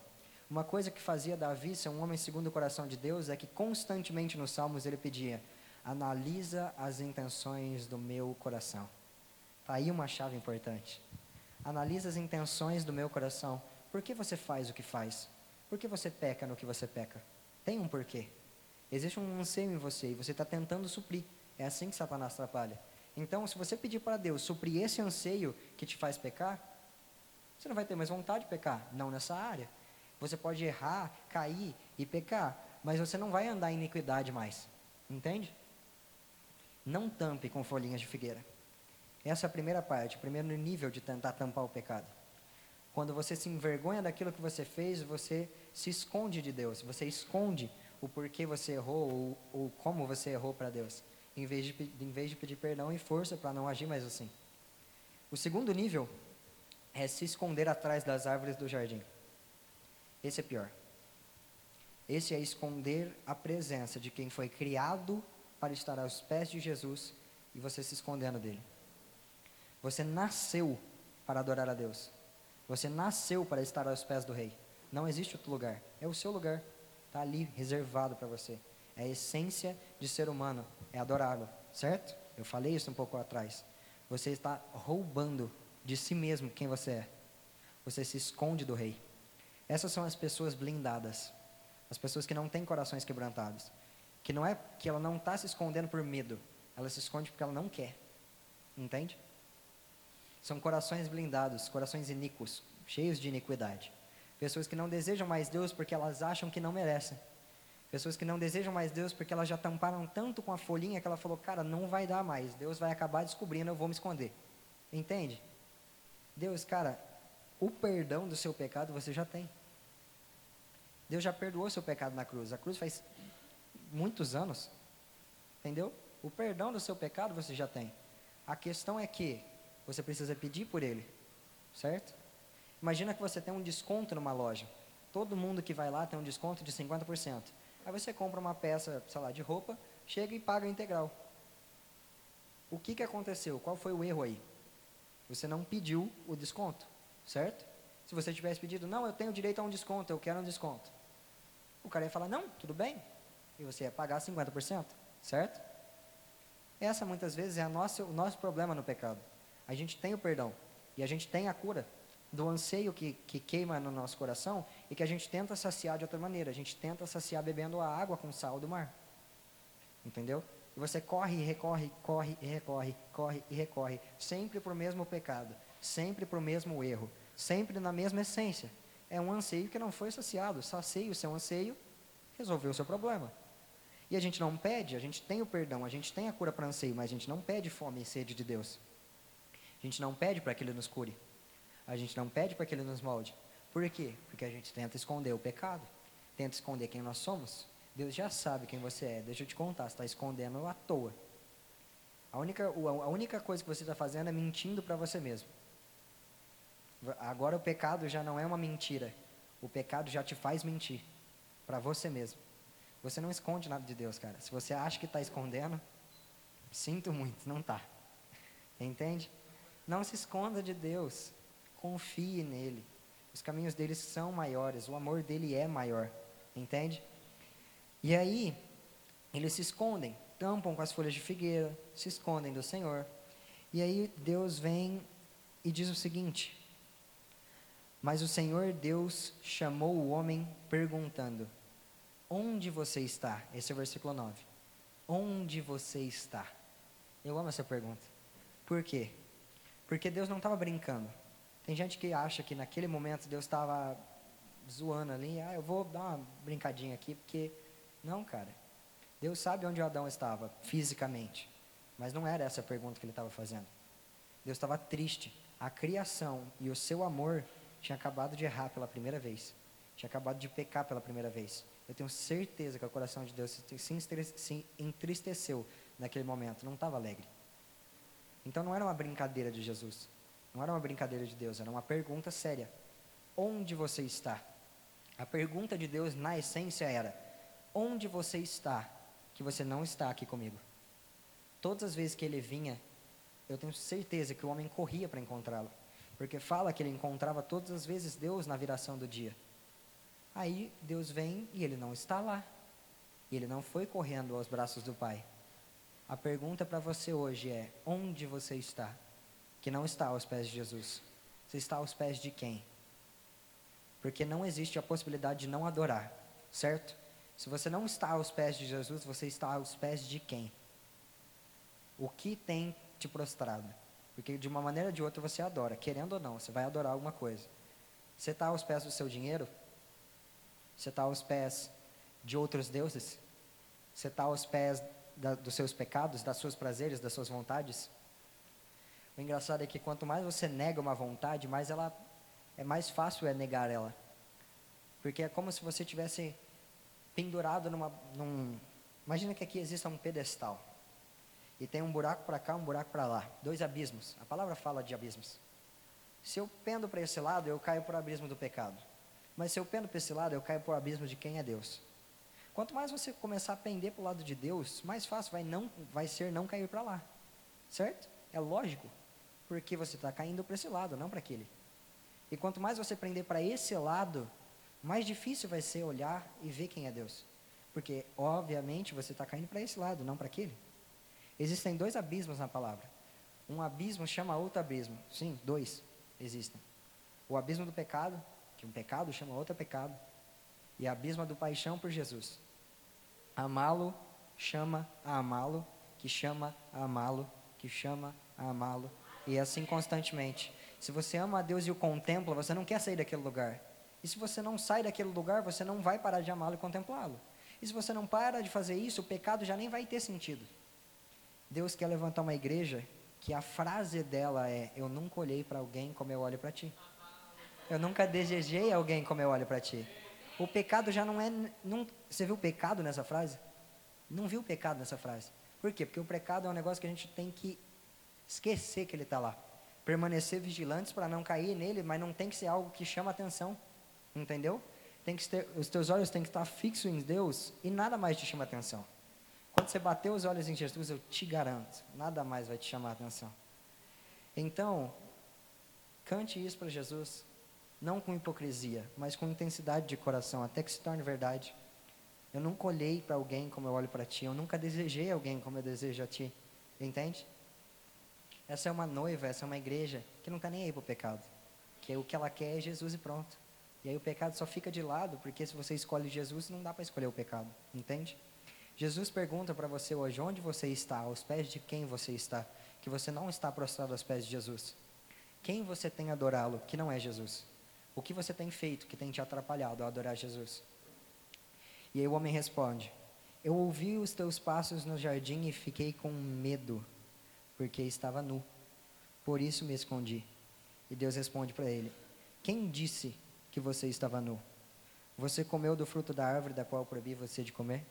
Speaker 2: Uma coisa que fazia Davi ser um homem segundo o coração de Deus é que constantemente nos salmos ele pedia: analisa as intenções do meu coração. Está aí uma chave importante. Analisa as intenções do meu coração. Por que você faz o que faz? Por que você peca no que você peca? Tem um porquê. Existe um anseio em você e você está tentando suprir. É assim que Satanás atrapalha. Então, se você pedir para Deus suprir esse anseio que te faz pecar, você não vai ter mais vontade de pecar. Não nessa área. Você pode errar, cair e pecar, mas você não vai andar em iniquidade mais. Entende? Não tampe com folhinhas de figueira. Essa é a primeira parte, o primeiro nível de tentar tampar o pecado. Quando você se envergonha daquilo que você fez, você se esconde de Deus, você esconde o porquê você errou ou, ou como você errou para Deus, em vez, de, em vez de pedir perdão e força para não agir mais assim. O segundo nível é se esconder atrás das árvores do jardim. Esse é pior. Esse é esconder a presença de quem foi criado para estar aos pés de Jesus e você se escondendo dele. Você nasceu para adorar a Deus. Você nasceu para estar aos pés do Rei. Não existe outro lugar. É o seu lugar. Está ali, reservado para você. É a essência de ser humano. É adorá-lo. Certo? Eu falei isso um pouco atrás. Você está roubando de si mesmo quem você é. Você se esconde do Rei. Essas são as pessoas blindadas. As pessoas que não têm corações quebrantados. Que não é que ela não está se escondendo por medo. Ela se esconde porque ela não quer. Entende? São corações blindados, corações iníquos, cheios de iniquidade. Pessoas que não desejam mais Deus porque elas acham que não merecem. Pessoas que não desejam mais Deus porque elas já tamparam tanto com a folhinha que ela falou, cara, não vai dar mais. Deus vai acabar descobrindo, eu vou me esconder. Entende? Deus, cara, o perdão do seu pecado você já tem. Deus já perdoou seu pecado na cruz. A cruz faz muitos anos. Entendeu? O perdão do seu pecado você já tem. A questão é que você precisa pedir por ele, certo? Imagina que você tem um desconto numa loja. Todo mundo que vai lá tem um desconto de 50%. Aí você compra uma peça, sei lá, de roupa, chega e paga integral. O que, que aconteceu? Qual foi o erro aí? Você não pediu o desconto, certo? Se você tivesse pedido, não, eu tenho direito a um desconto, eu quero um desconto. O cara ia falar, não, tudo bem. E você ia pagar 50%, certo? Essa muitas vezes é nossa, o nosso problema no pecado a gente tem o perdão e a gente tem a cura do anseio que, que queima no nosso coração e que a gente tenta saciar de outra maneira. A gente tenta saciar bebendo a água com sal do mar. Entendeu? E você corre e recorre, corre e recorre, corre e recorre, sempre para o mesmo pecado, sempre para o mesmo erro, sempre na mesma essência. É um anseio que não foi saciado. Sacie o seu anseio, resolveu o seu problema. E a gente não pede, a gente tem o perdão, a gente tem a cura para anseio, mas a gente não pede fome e sede de Deus. A gente não pede para que Ele nos cure. A gente não pede para que Ele nos molde. Por quê? Porque a gente tenta esconder o pecado. Tenta esconder quem nós somos. Deus já sabe quem você é. Deixa eu te contar, você está escondendo à toa. A única, a única coisa que você está fazendo é mentindo para você mesmo. Agora o pecado já não é uma mentira. O pecado já te faz mentir para você mesmo. Você não esconde nada de Deus, cara. Se você acha que está escondendo, sinto muito, não está. Entende? Não se esconda de Deus. Confie nele. Os caminhos dele são maiores, o amor dele é maior. Entende? E aí, eles se escondem, tampam com as folhas de figueira, se escondem do Senhor. E aí Deus vem e diz o seguinte: Mas o Senhor Deus chamou o homem perguntando: Onde você está? Esse é o versículo 9. Onde você está? Eu amo essa pergunta. Por quê? Porque Deus não estava brincando. Tem gente que acha que naquele momento Deus estava zoando ali, ah, eu vou dar uma brincadinha aqui, porque. Não, cara. Deus sabe onde Adão estava, fisicamente. Mas não era essa a pergunta que ele estava fazendo. Deus estava triste. A criação e o seu amor tinha acabado de errar pela primeira vez. Tinha acabado de pecar pela primeira vez. Eu tenho certeza que o coração de Deus se entristeceu naquele momento. Não estava alegre. Então não era uma brincadeira de Jesus. Não era uma brincadeira de Deus. Era uma pergunta séria. Onde você está? A pergunta de Deus, na essência, era: Onde você está que você não está aqui comigo? Todas as vezes que ele vinha, eu tenho certeza que o homem corria para encontrá-lo. Porque fala que ele encontrava todas as vezes Deus na viração do dia. Aí Deus vem e ele não está lá. Ele não foi correndo aos braços do Pai. A pergunta para você hoje é: onde você está? Que não está aos pés de Jesus. Você está aos pés de quem? Porque não existe a possibilidade de não adorar, certo? Se você não está aos pés de Jesus, você está aos pés de quem? O que tem te prostrado? Porque de uma maneira ou de outra você adora, querendo ou não, você vai adorar alguma coisa. Você está aos pés do seu dinheiro? Você está aos pés de outros deuses? Você está aos pés da, dos seus pecados, das suas prazeres, das suas vontades? O engraçado é que quanto mais você nega uma vontade, mais ela é mais fácil é negar ela. Porque é como se você tivesse pendurado numa num Imagina que aqui exista um pedestal. E tem um buraco para cá, um buraco para lá, dois abismos. A palavra fala de abismos. Se eu pendo para esse lado, eu caio para o abismo do pecado. Mas se eu pendo para esse lado, eu caio para o abismo de quem é Deus. Quanto mais você começar a pender para o lado de Deus, mais fácil vai, não, vai ser não cair para lá. Certo? É lógico. Porque você está caindo para esse lado, não para aquele. E quanto mais você prender para esse lado, mais difícil vai ser olhar e ver quem é Deus. Porque, obviamente, você está caindo para esse lado, não para aquele. Existem dois abismos na palavra. Um abismo chama outro abismo. Sim, dois existem. O abismo do pecado que um pecado chama outro pecado, e a abismo do paixão por Jesus. Amá-lo chama a amá-lo, que chama a amá-lo, que chama a amá-lo, e assim constantemente. Se você ama a Deus e o contempla, você não quer sair daquele lugar. E se você não sai daquele lugar, você não vai parar de amá-lo e contemplá-lo. E se você não para de fazer isso, o pecado já nem vai ter sentido. Deus quer levantar uma igreja que a frase dela é: Eu nunca olhei para alguém como eu olho para ti. Eu nunca desejei alguém como eu olho para ti. O pecado já não é. Não, você viu o pecado nessa frase? Não viu o pecado nessa frase. Por quê? Porque o pecado é um negócio que a gente tem que esquecer que ele está lá. Permanecer vigilantes para não cair nele, mas não tem que ser algo que chama atenção. Entendeu? Tem que ter, os teus olhos têm que estar fixos em Deus e nada mais te chama atenção. Quando você bater os olhos em Jesus, eu te garanto, nada mais vai te chamar atenção. Então, cante isso para Jesus não com hipocrisia, mas com intensidade de coração, até que se torne verdade. Eu nunca olhei para alguém como eu olho para ti, eu nunca desejei alguém como eu desejo a ti. Entende? Essa é uma noiva, essa é uma igreja que não está nem aí para o pecado. Que é o que ela quer é Jesus e pronto. E aí o pecado só fica de lado, porque se você escolhe Jesus, não dá para escolher o pecado. Entende? Jesus pergunta para você hoje: onde você está? Aos pés de quem você está? Que você não está prostrado aos pés de Jesus. Quem você tem adorá-lo, que não é Jesus? O que você tem feito que tem te atrapalhado a adorar Jesus? E aí o homem responde: Eu ouvi os teus passos no jardim e fiquei com medo, porque estava nu. Por isso me escondi. E Deus responde para ele: Quem disse que você estava nu? Você comeu do fruto da árvore da qual proibi você de comer?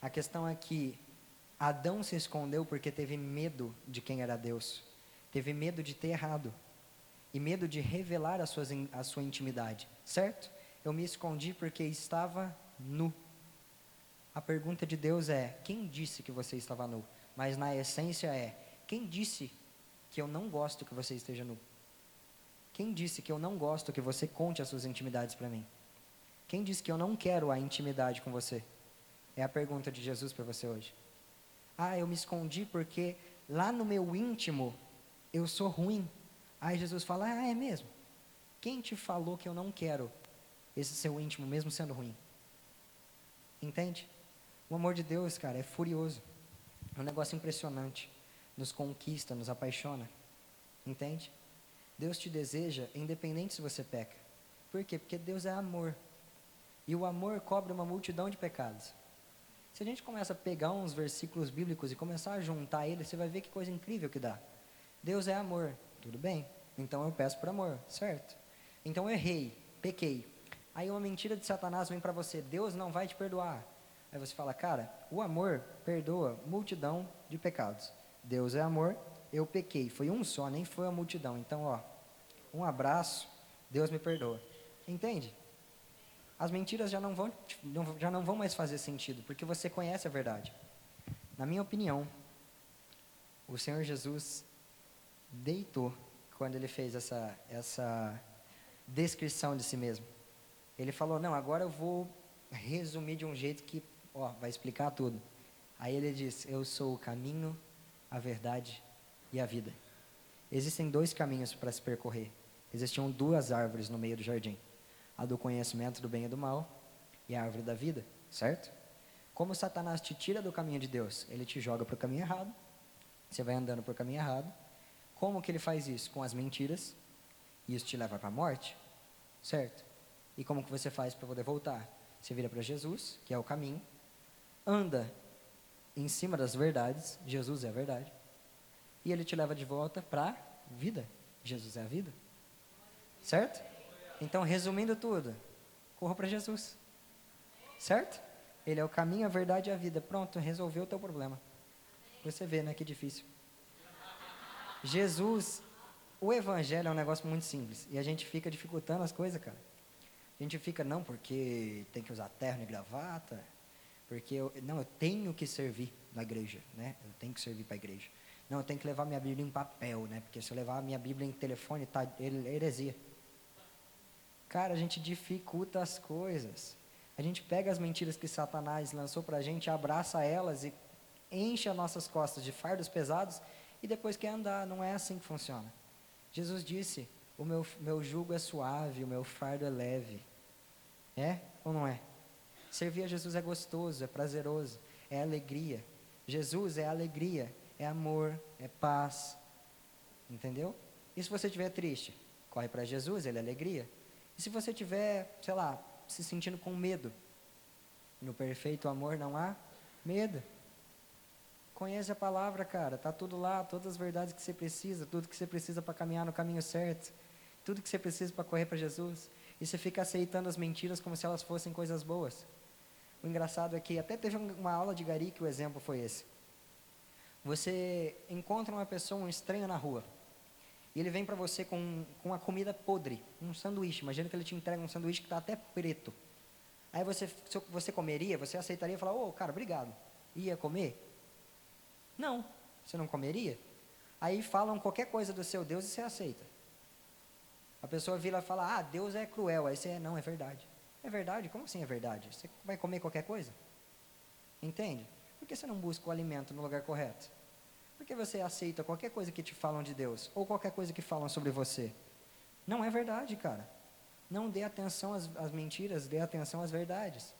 Speaker 2: A questão é que Adão se escondeu porque teve medo de quem era Deus. Teve medo de ter errado e medo de revelar a, suas, a sua intimidade, certo? Eu me escondi porque estava nu. A pergunta de Deus é: quem disse que você estava nu? Mas na essência é: quem disse que eu não gosto que você esteja nu? Quem disse que eu não gosto que você conte as suas intimidades para mim? Quem disse que eu não quero a intimidade com você? É a pergunta de Jesus para você hoje. Ah, eu me escondi porque lá no meu íntimo eu sou ruim. Aí Jesus fala: Ah, é mesmo? Quem te falou que eu não quero esse seu íntimo, mesmo sendo ruim? Entende? O amor de Deus, cara, é furioso. É um negócio impressionante. Nos conquista, nos apaixona. Entende? Deus te deseja, independente se você peca. Por quê? Porque Deus é amor. E o amor cobre uma multidão de pecados. Se a gente começa a pegar uns versículos bíblicos e começar a juntar eles, você vai ver que coisa incrível que dá. Deus é amor, tudo bem. Então eu peço por amor, certo? Então eu errei, pequei. Aí uma mentira de Satanás vem para você, Deus não vai te perdoar. Aí você fala, cara, o amor perdoa multidão de pecados. Deus é amor, eu pequei. Foi um só, nem foi a multidão. Então, ó, um abraço, Deus me perdoa. Entende? As mentiras já não vão, já não vão mais fazer sentido, porque você conhece a verdade. Na minha opinião, o Senhor Jesus deitou quando ele fez essa, essa descrição de si mesmo. Ele falou: Não, agora eu vou resumir de um jeito que ó, vai explicar tudo. Aí ele diz: Eu sou o caminho, a verdade e a vida. Existem dois caminhos para se percorrer. Existiam duas árvores no meio do jardim: a do conhecimento do bem e do mal e a árvore da vida, certo? Como Satanás te tira do caminho de Deus, ele te joga para o caminho errado. Você vai andando para o caminho errado. Como que ele faz isso? Com as mentiras. E isso te leva para a morte, certo? E como que você faz para poder voltar? Você vira para Jesus, que é o caminho, anda em cima das verdades, Jesus é a verdade, e ele te leva de volta para a vida. Jesus é a vida. Certo? Então, resumindo tudo, corra para Jesus. Certo? Ele é o caminho, a verdade e a vida. Pronto, resolveu o teu problema. Você vê, né? Que difícil. Jesus, o evangelho é um negócio muito simples. E a gente fica dificultando as coisas, cara. A gente fica, não, porque tem que usar terno e gravata. Porque, eu, não, eu tenho que servir na igreja, né? Eu tenho que servir para a igreja. Não, eu tenho que levar minha Bíblia em papel, né? Porque se eu levar a minha Bíblia em telefone, tá heresia. Cara, a gente dificulta as coisas. A gente pega as mentiras que Satanás lançou para a gente, abraça elas e enche as nossas costas de fardos pesados e depois quer andar. Não é assim que funciona. Jesus disse: O meu, meu jugo é suave, o meu fardo é leve. É ou não é? Servir a Jesus é gostoso, é prazeroso, é alegria. Jesus é alegria, é amor, é paz. Entendeu? E se você estiver triste, corre para Jesus, ele é alegria. E se você estiver, sei lá, se sentindo com medo, no perfeito amor não há medo. Conhece a palavra, cara, tá tudo lá, todas as verdades que você precisa, tudo que você precisa para caminhar no caminho certo, tudo que você precisa para correr para Jesus. E você fica aceitando as mentiras como se elas fossem coisas boas. O engraçado é que até teve uma aula de Gari que o exemplo foi esse. Você encontra uma pessoa, um estranho na rua, e ele vem para você com, com uma comida podre, um sanduíche. Imagina que ele te entrega um sanduíche que está até preto. Aí você, você comeria, você aceitaria e falar, ô, oh, cara, obrigado. Ia comer? Não, você não comeria. Aí falam qualquer coisa do seu Deus e você aceita. A pessoa vira e fala, ah, Deus é cruel. Aí você, não, é verdade. É verdade? Como assim é verdade? Você vai comer qualquer coisa? Entende? Por que você não busca o alimento no lugar correto? Por que você aceita qualquer coisa que te falam de Deus? Ou qualquer coisa que falam sobre você? Não é verdade, cara. Não dê atenção às, às mentiras, dê atenção às verdades.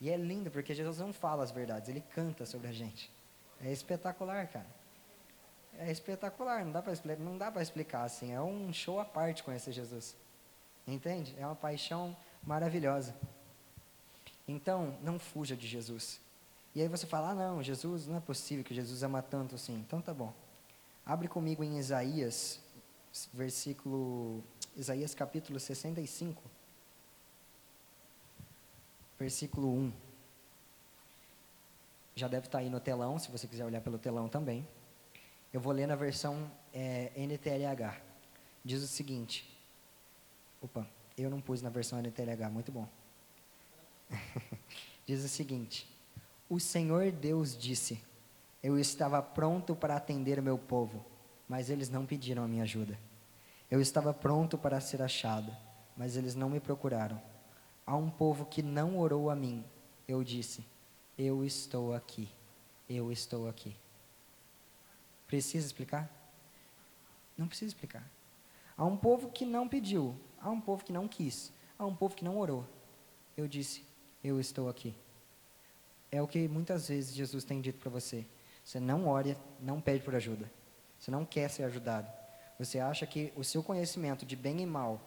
Speaker 2: E é lindo, porque Jesus não fala as verdades, ele canta sobre a gente. É espetacular, cara. É espetacular, não dá para explicar, não dá para explicar assim. É um show à parte conhecer Jesus. Entende? É uma paixão maravilhosa. Então, não fuja de Jesus. E aí você fala, ah não, Jesus, não é possível que Jesus ama tanto assim. Então tá bom. Abre comigo em Isaías, versículo, Isaías capítulo 65, versículo 1. Já deve estar tá aí no telão, se você quiser olhar pelo telão também. Eu vou ler na versão é, NTLH. Diz o seguinte. Opa, eu não pus na versão NTLH, muito bom. Diz o seguinte: o Senhor Deus disse: Eu estava pronto para atender o meu povo, mas eles não pediram a minha ajuda. Eu estava pronto para ser achado, mas eles não me procuraram. A um povo que não orou a mim, eu disse: Eu estou aqui. Eu estou aqui. Precisa explicar? Não precisa explicar. Há um povo que não pediu, há um povo que não quis, há um povo que não orou. Eu disse: Eu estou aqui. É o que muitas vezes Jesus tem dito para você. Você não ore, não pede por ajuda. Você não quer ser ajudado. Você acha que o seu conhecimento de bem e mal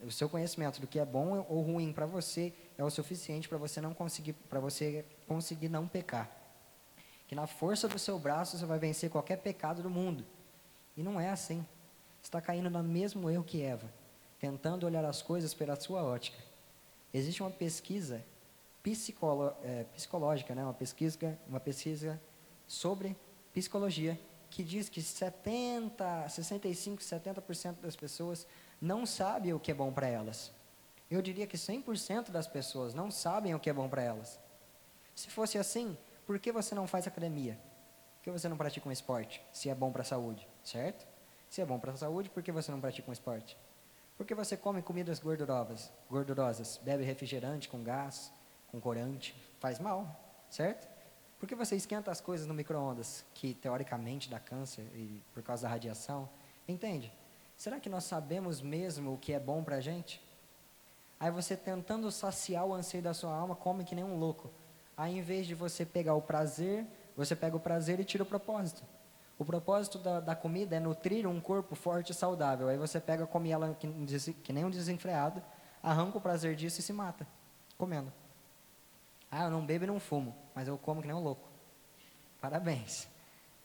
Speaker 2: O seu conhecimento do que é bom ou ruim para você é o suficiente para você não conseguir, para você conseguir não pecar. Que na força do seu braço você vai vencer qualquer pecado do mundo. E não é assim. Está caindo no mesmo erro que Eva, tentando olhar as coisas pela sua ótica. Existe uma pesquisa psicolo, é, psicológica, né? uma pesquisa, uma pesquisa sobre psicologia que diz que 70, 65, 70% das pessoas não sabem o que é bom para elas. Eu diria que 100% das pessoas não sabem o que é bom para elas. Se fosse assim, por que você não faz academia? Por que você não pratica um esporte? Se é bom para a saúde, certo? Se é bom para a saúde, por que você não pratica um esporte? Porque você come comidas gordurosas, gordurosas, bebe refrigerante com gás, com corante, faz mal, certo? Por que você esquenta as coisas no micro-ondas, que teoricamente dá câncer e por causa da radiação? Entende? Será que nós sabemos mesmo o que é bom para a gente? Aí você tentando saciar o anseio da sua alma, come que nem um louco. Aí em vez de você pegar o prazer, você pega o prazer e tira o propósito. O propósito da, da comida é nutrir um corpo forte e saudável. Aí você pega, come ela que, que nem um desenfreado, arranca o prazer disso e se mata, comendo. Ah, eu não bebo e não fumo, mas eu como que nem um louco. Parabéns.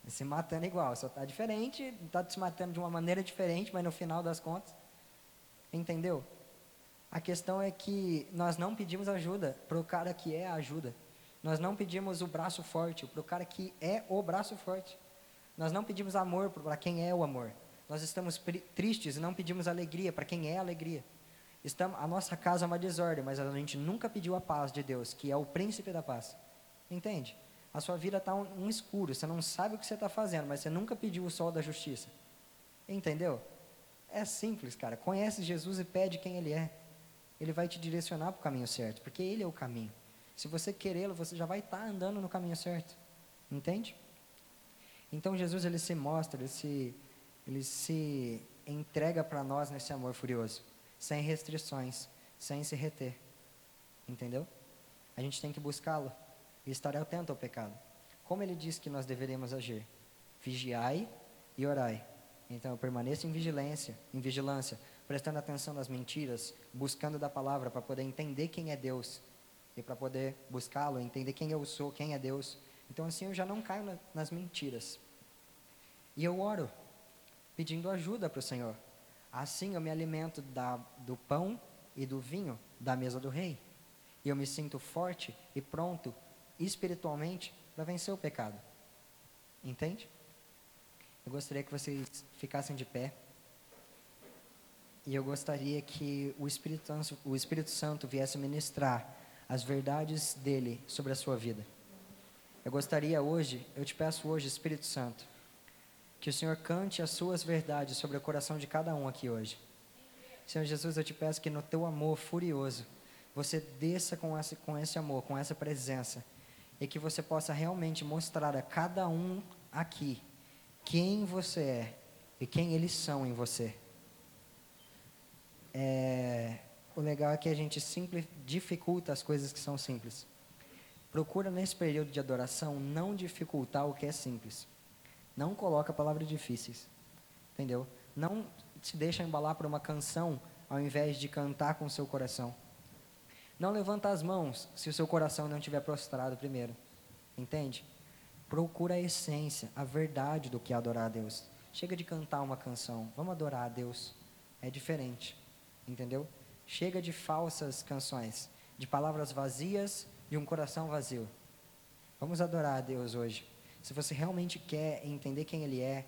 Speaker 2: Se matando igual, só está diferente, está se matando de uma maneira diferente, mas no final das contas, entendeu? A questão é que nós não pedimos ajuda para o cara que é a ajuda. Nós não pedimos o braço forte para o cara que é o braço forte. Nós não pedimos amor para quem é o amor. Nós estamos tristes e não pedimos alegria para quem é a alegria. Estamos, a nossa casa é uma desordem, mas a gente nunca pediu a paz de Deus, que é o príncipe da paz. Entende? A sua vida está um, um, escuro, você não sabe o que você está fazendo, mas você nunca pediu o sol da justiça. Entendeu? É simples, cara. Conhece Jesus e pede quem Ele é. Ele vai te direcionar para o caminho certo, porque Ele é o caminho. Se você querê-lo, você já vai estar tá andando no caminho certo. Entende? Então Jesus ele se mostra, ele se, ele se entrega para nós nesse amor furioso sem restrições, sem se reter. Entendeu? A gente tem que buscá-lo e estar atento ao pecado. Como ele diz que nós deveríamos agir? Vigiai e orai. Então, permaneça em vigilância, em vigilância, prestando atenção nas mentiras, buscando da palavra para poder entender quem é Deus e para poder buscá-lo, entender quem eu sou, quem é Deus. Então, assim, eu já não caio na, nas mentiras. E eu oro, pedindo ajuda para o Senhor. Assim eu me alimento da, do pão e do vinho da mesa do rei. E eu me sinto forte e pronto, espiritualmente, para vencer o pecado. Entende? Eu gostaria que vocês ficassem de pé. E eu gostaria que o Espírito, o Espírito Santo viesse ministrar as verdades dele sobre a sua vida. Eu gostaria hoje, eu te peço hoje, Espírito Santo, que o Senhor cante as suas verdades sobre o coração de cada um aqui hoje. Senhor Jesus, eu te peço que no teu amor furioso, você desça com esse, com esse amor, com essa presença, e que você possa realmente mostrar a cada um aqui quem você é e quem eles são em você. É, o legal é que a gente dificulta as coisas que são simples. Procura nesse período de adoração não dificultar o que é simples. Não coloca palavras difíceis. Entendeu? Não se deixa embalar por uma canção ao invés de cantar com o seu coração. Não levanta as mãos se o seu coração não estiver prostrado primeiro. Entende? Procura a essência, a verdade do que é adorar a Deus. Chega de cantar uma canção. Vamos adorar a Deus. É diferente. Entendeu? Chega de falsas canções, de palavras vazias e um coração vazio. Vamos adorar a Deus hoje. Se você realmente quer entender quem Ele é,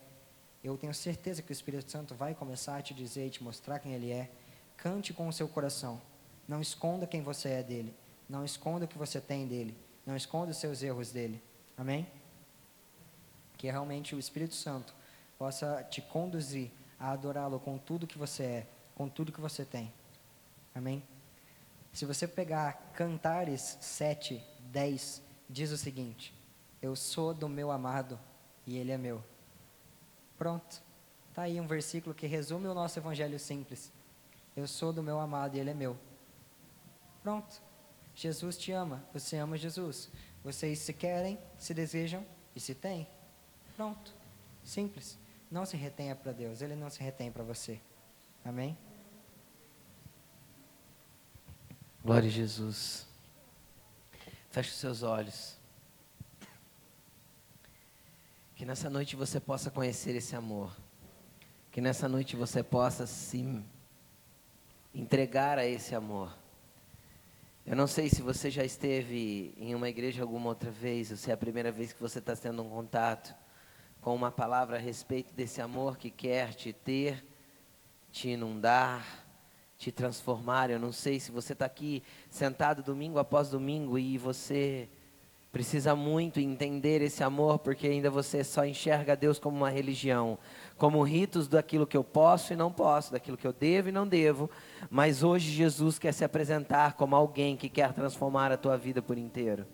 Speaker 2: eu tenho certeza que o Espírito Santo vai começar a te dizer e te mostrar quem Ele é. Cante com o seu coração. Não esconda quem você é dele. Não esconda o que você tem dele. Não esconda os seus erros dele. Amém? Que realmente o Espírito Santo possa te conduzir a adorá-lo com tudo que você é, com tudo que você tem. Amém? Se você pegar Cantares 7, 10, diz o seguinte: eu sou do meu amado e ele é meu. Pronto. Está aí um versículo que resume o nosso evangelho simples. Eu sou do meu amado e ele é meu. Pronto. Jesus te ama, você ama Jesus. Vocês se querem, se desejam e se têm. Pronto. Simples. Não se retenha para Deus, ele não se retém para você. Amém?
Speaker 1: Glória a Jesus. Feche os seus olhos. Que nessa noite você possa conhecer esse amor. Que nessa noite você possa se entregar a esse amor. Eu não sei se você já esteve em uma igreja alguma outra vez, ou se é a primeira vez que você está tendo um contato com uma palavra a respeito desse amor que quer te ter, te inundar, te transformar. Eu não sei se você está aqui sentado domingo após domingo e você precisa muito entender esse amor, porque ainda você só enxerga Deus como uma religião, como ritos daquilo que eu posso e não posso, daquilo que eu devo e não devo. Mas hoje Jesus quer se apresentar como alguém que quer transformar a tua vida por inteiro.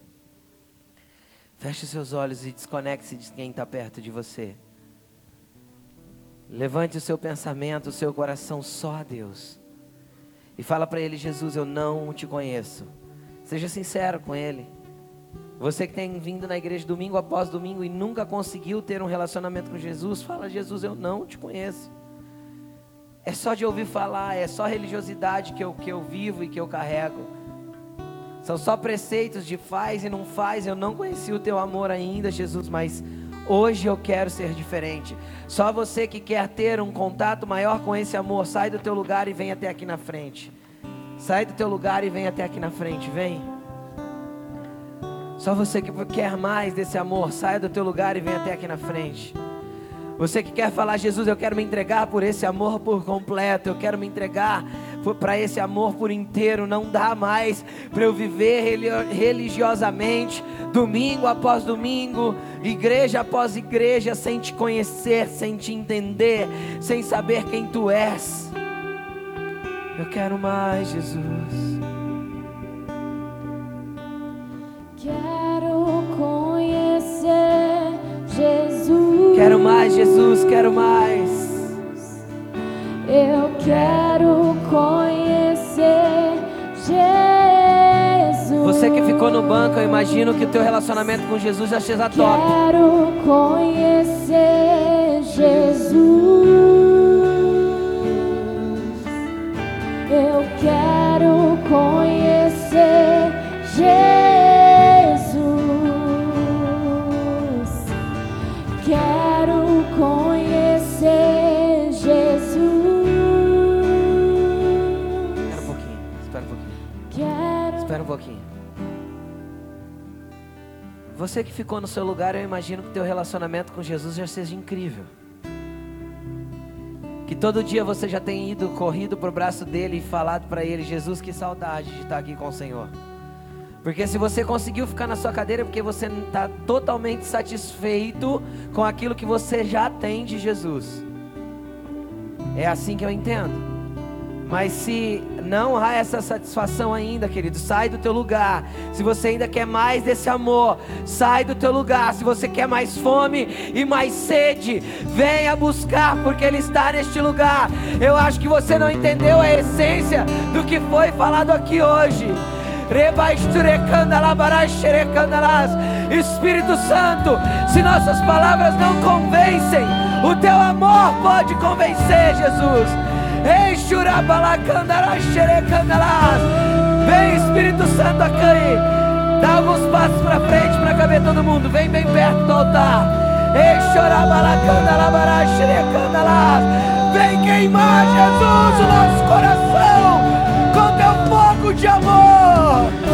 Speaker 1: Feche seus olhos e desconecte-se de quem está perto de você. Levante o seu pensamento, o seu coração só a Deus. E fala para Ele: Jesus, eu não te conheço. Seja sincero com Ele. Você que tem vindo na igreja domingo após domingo e nunca conseguiu ter um relacionamento com Jesus, fala: Jesus, eu não te conheço. É só de ouvir falar, é só religiosidade que eu, que eu vivo e que eu carrego. São só preceitos de faz e não faz. Eu não conheci o teu amor ainda, Jesus, mas hoje eu quero ser diferente. Só você que quer ter um contato maior com esse amor, sai do teu lugar e vem até aqui na frente. Sai do teu lugar e vem até aqui na frente, vem. Só você que quer mais desse amor, sai do teu lugar e vem até aqui na frente. Você que quer falar, Jesus, eu quero me entregar por esse amor por completo, eu quero me entregar para esse amor por inteiro. Não dá mais para eu viver religiosamente, domingo após domingo, igreja após igreja, sem te conhecer, sem te entender, sem saber quem tu és. Eu quero mais, Jesus.
Speaker 3: Quero conhecer Jesus.
Speaker 1: Quero mais, Jesus, quero mais.
Speaker 3: Eu quero conhecer Jesus.
Speaker 1: Você que ficou no banco, eu imagino que o teu relacionamento com Jesus já seja top.
Speaker 3: Quero conhecer Jesus.
Speaker 1: Você que ficou no seu lugar, eu imagino que teu relacionamento com Jesus já seja incrível. Que todo dia você já tenha ido, corrido para o braço dele e falado para ele: Jesus, que saudade de estar aqui com o Senhor. Porque se você conseguiu ficar na sua cadeira, é porque você está totalmente satisfeito com aquilo que você já tem de Jesus. É assim que eu entendo. Mas se não há essa satisfação ainda, querido, sai do teu lugar. Se você ainda quer mais desse amor, sai do teu lugar. Se você quer mais fome e mais sede, venha buscar, porque Ele está neste lugar. Eu acho que você não entendeu a essência do que foi falado aqui hoje. Espírito Santo, se nossas palavras não convencem, o teu amor pode convencer, Jesus. Vem Espírito Santo aqui. Dá alguns passos para frente para caber todo mundo. Vem bem perto do altar. Vem queimar, Jesus, o nosso coração com teu fogo de amor.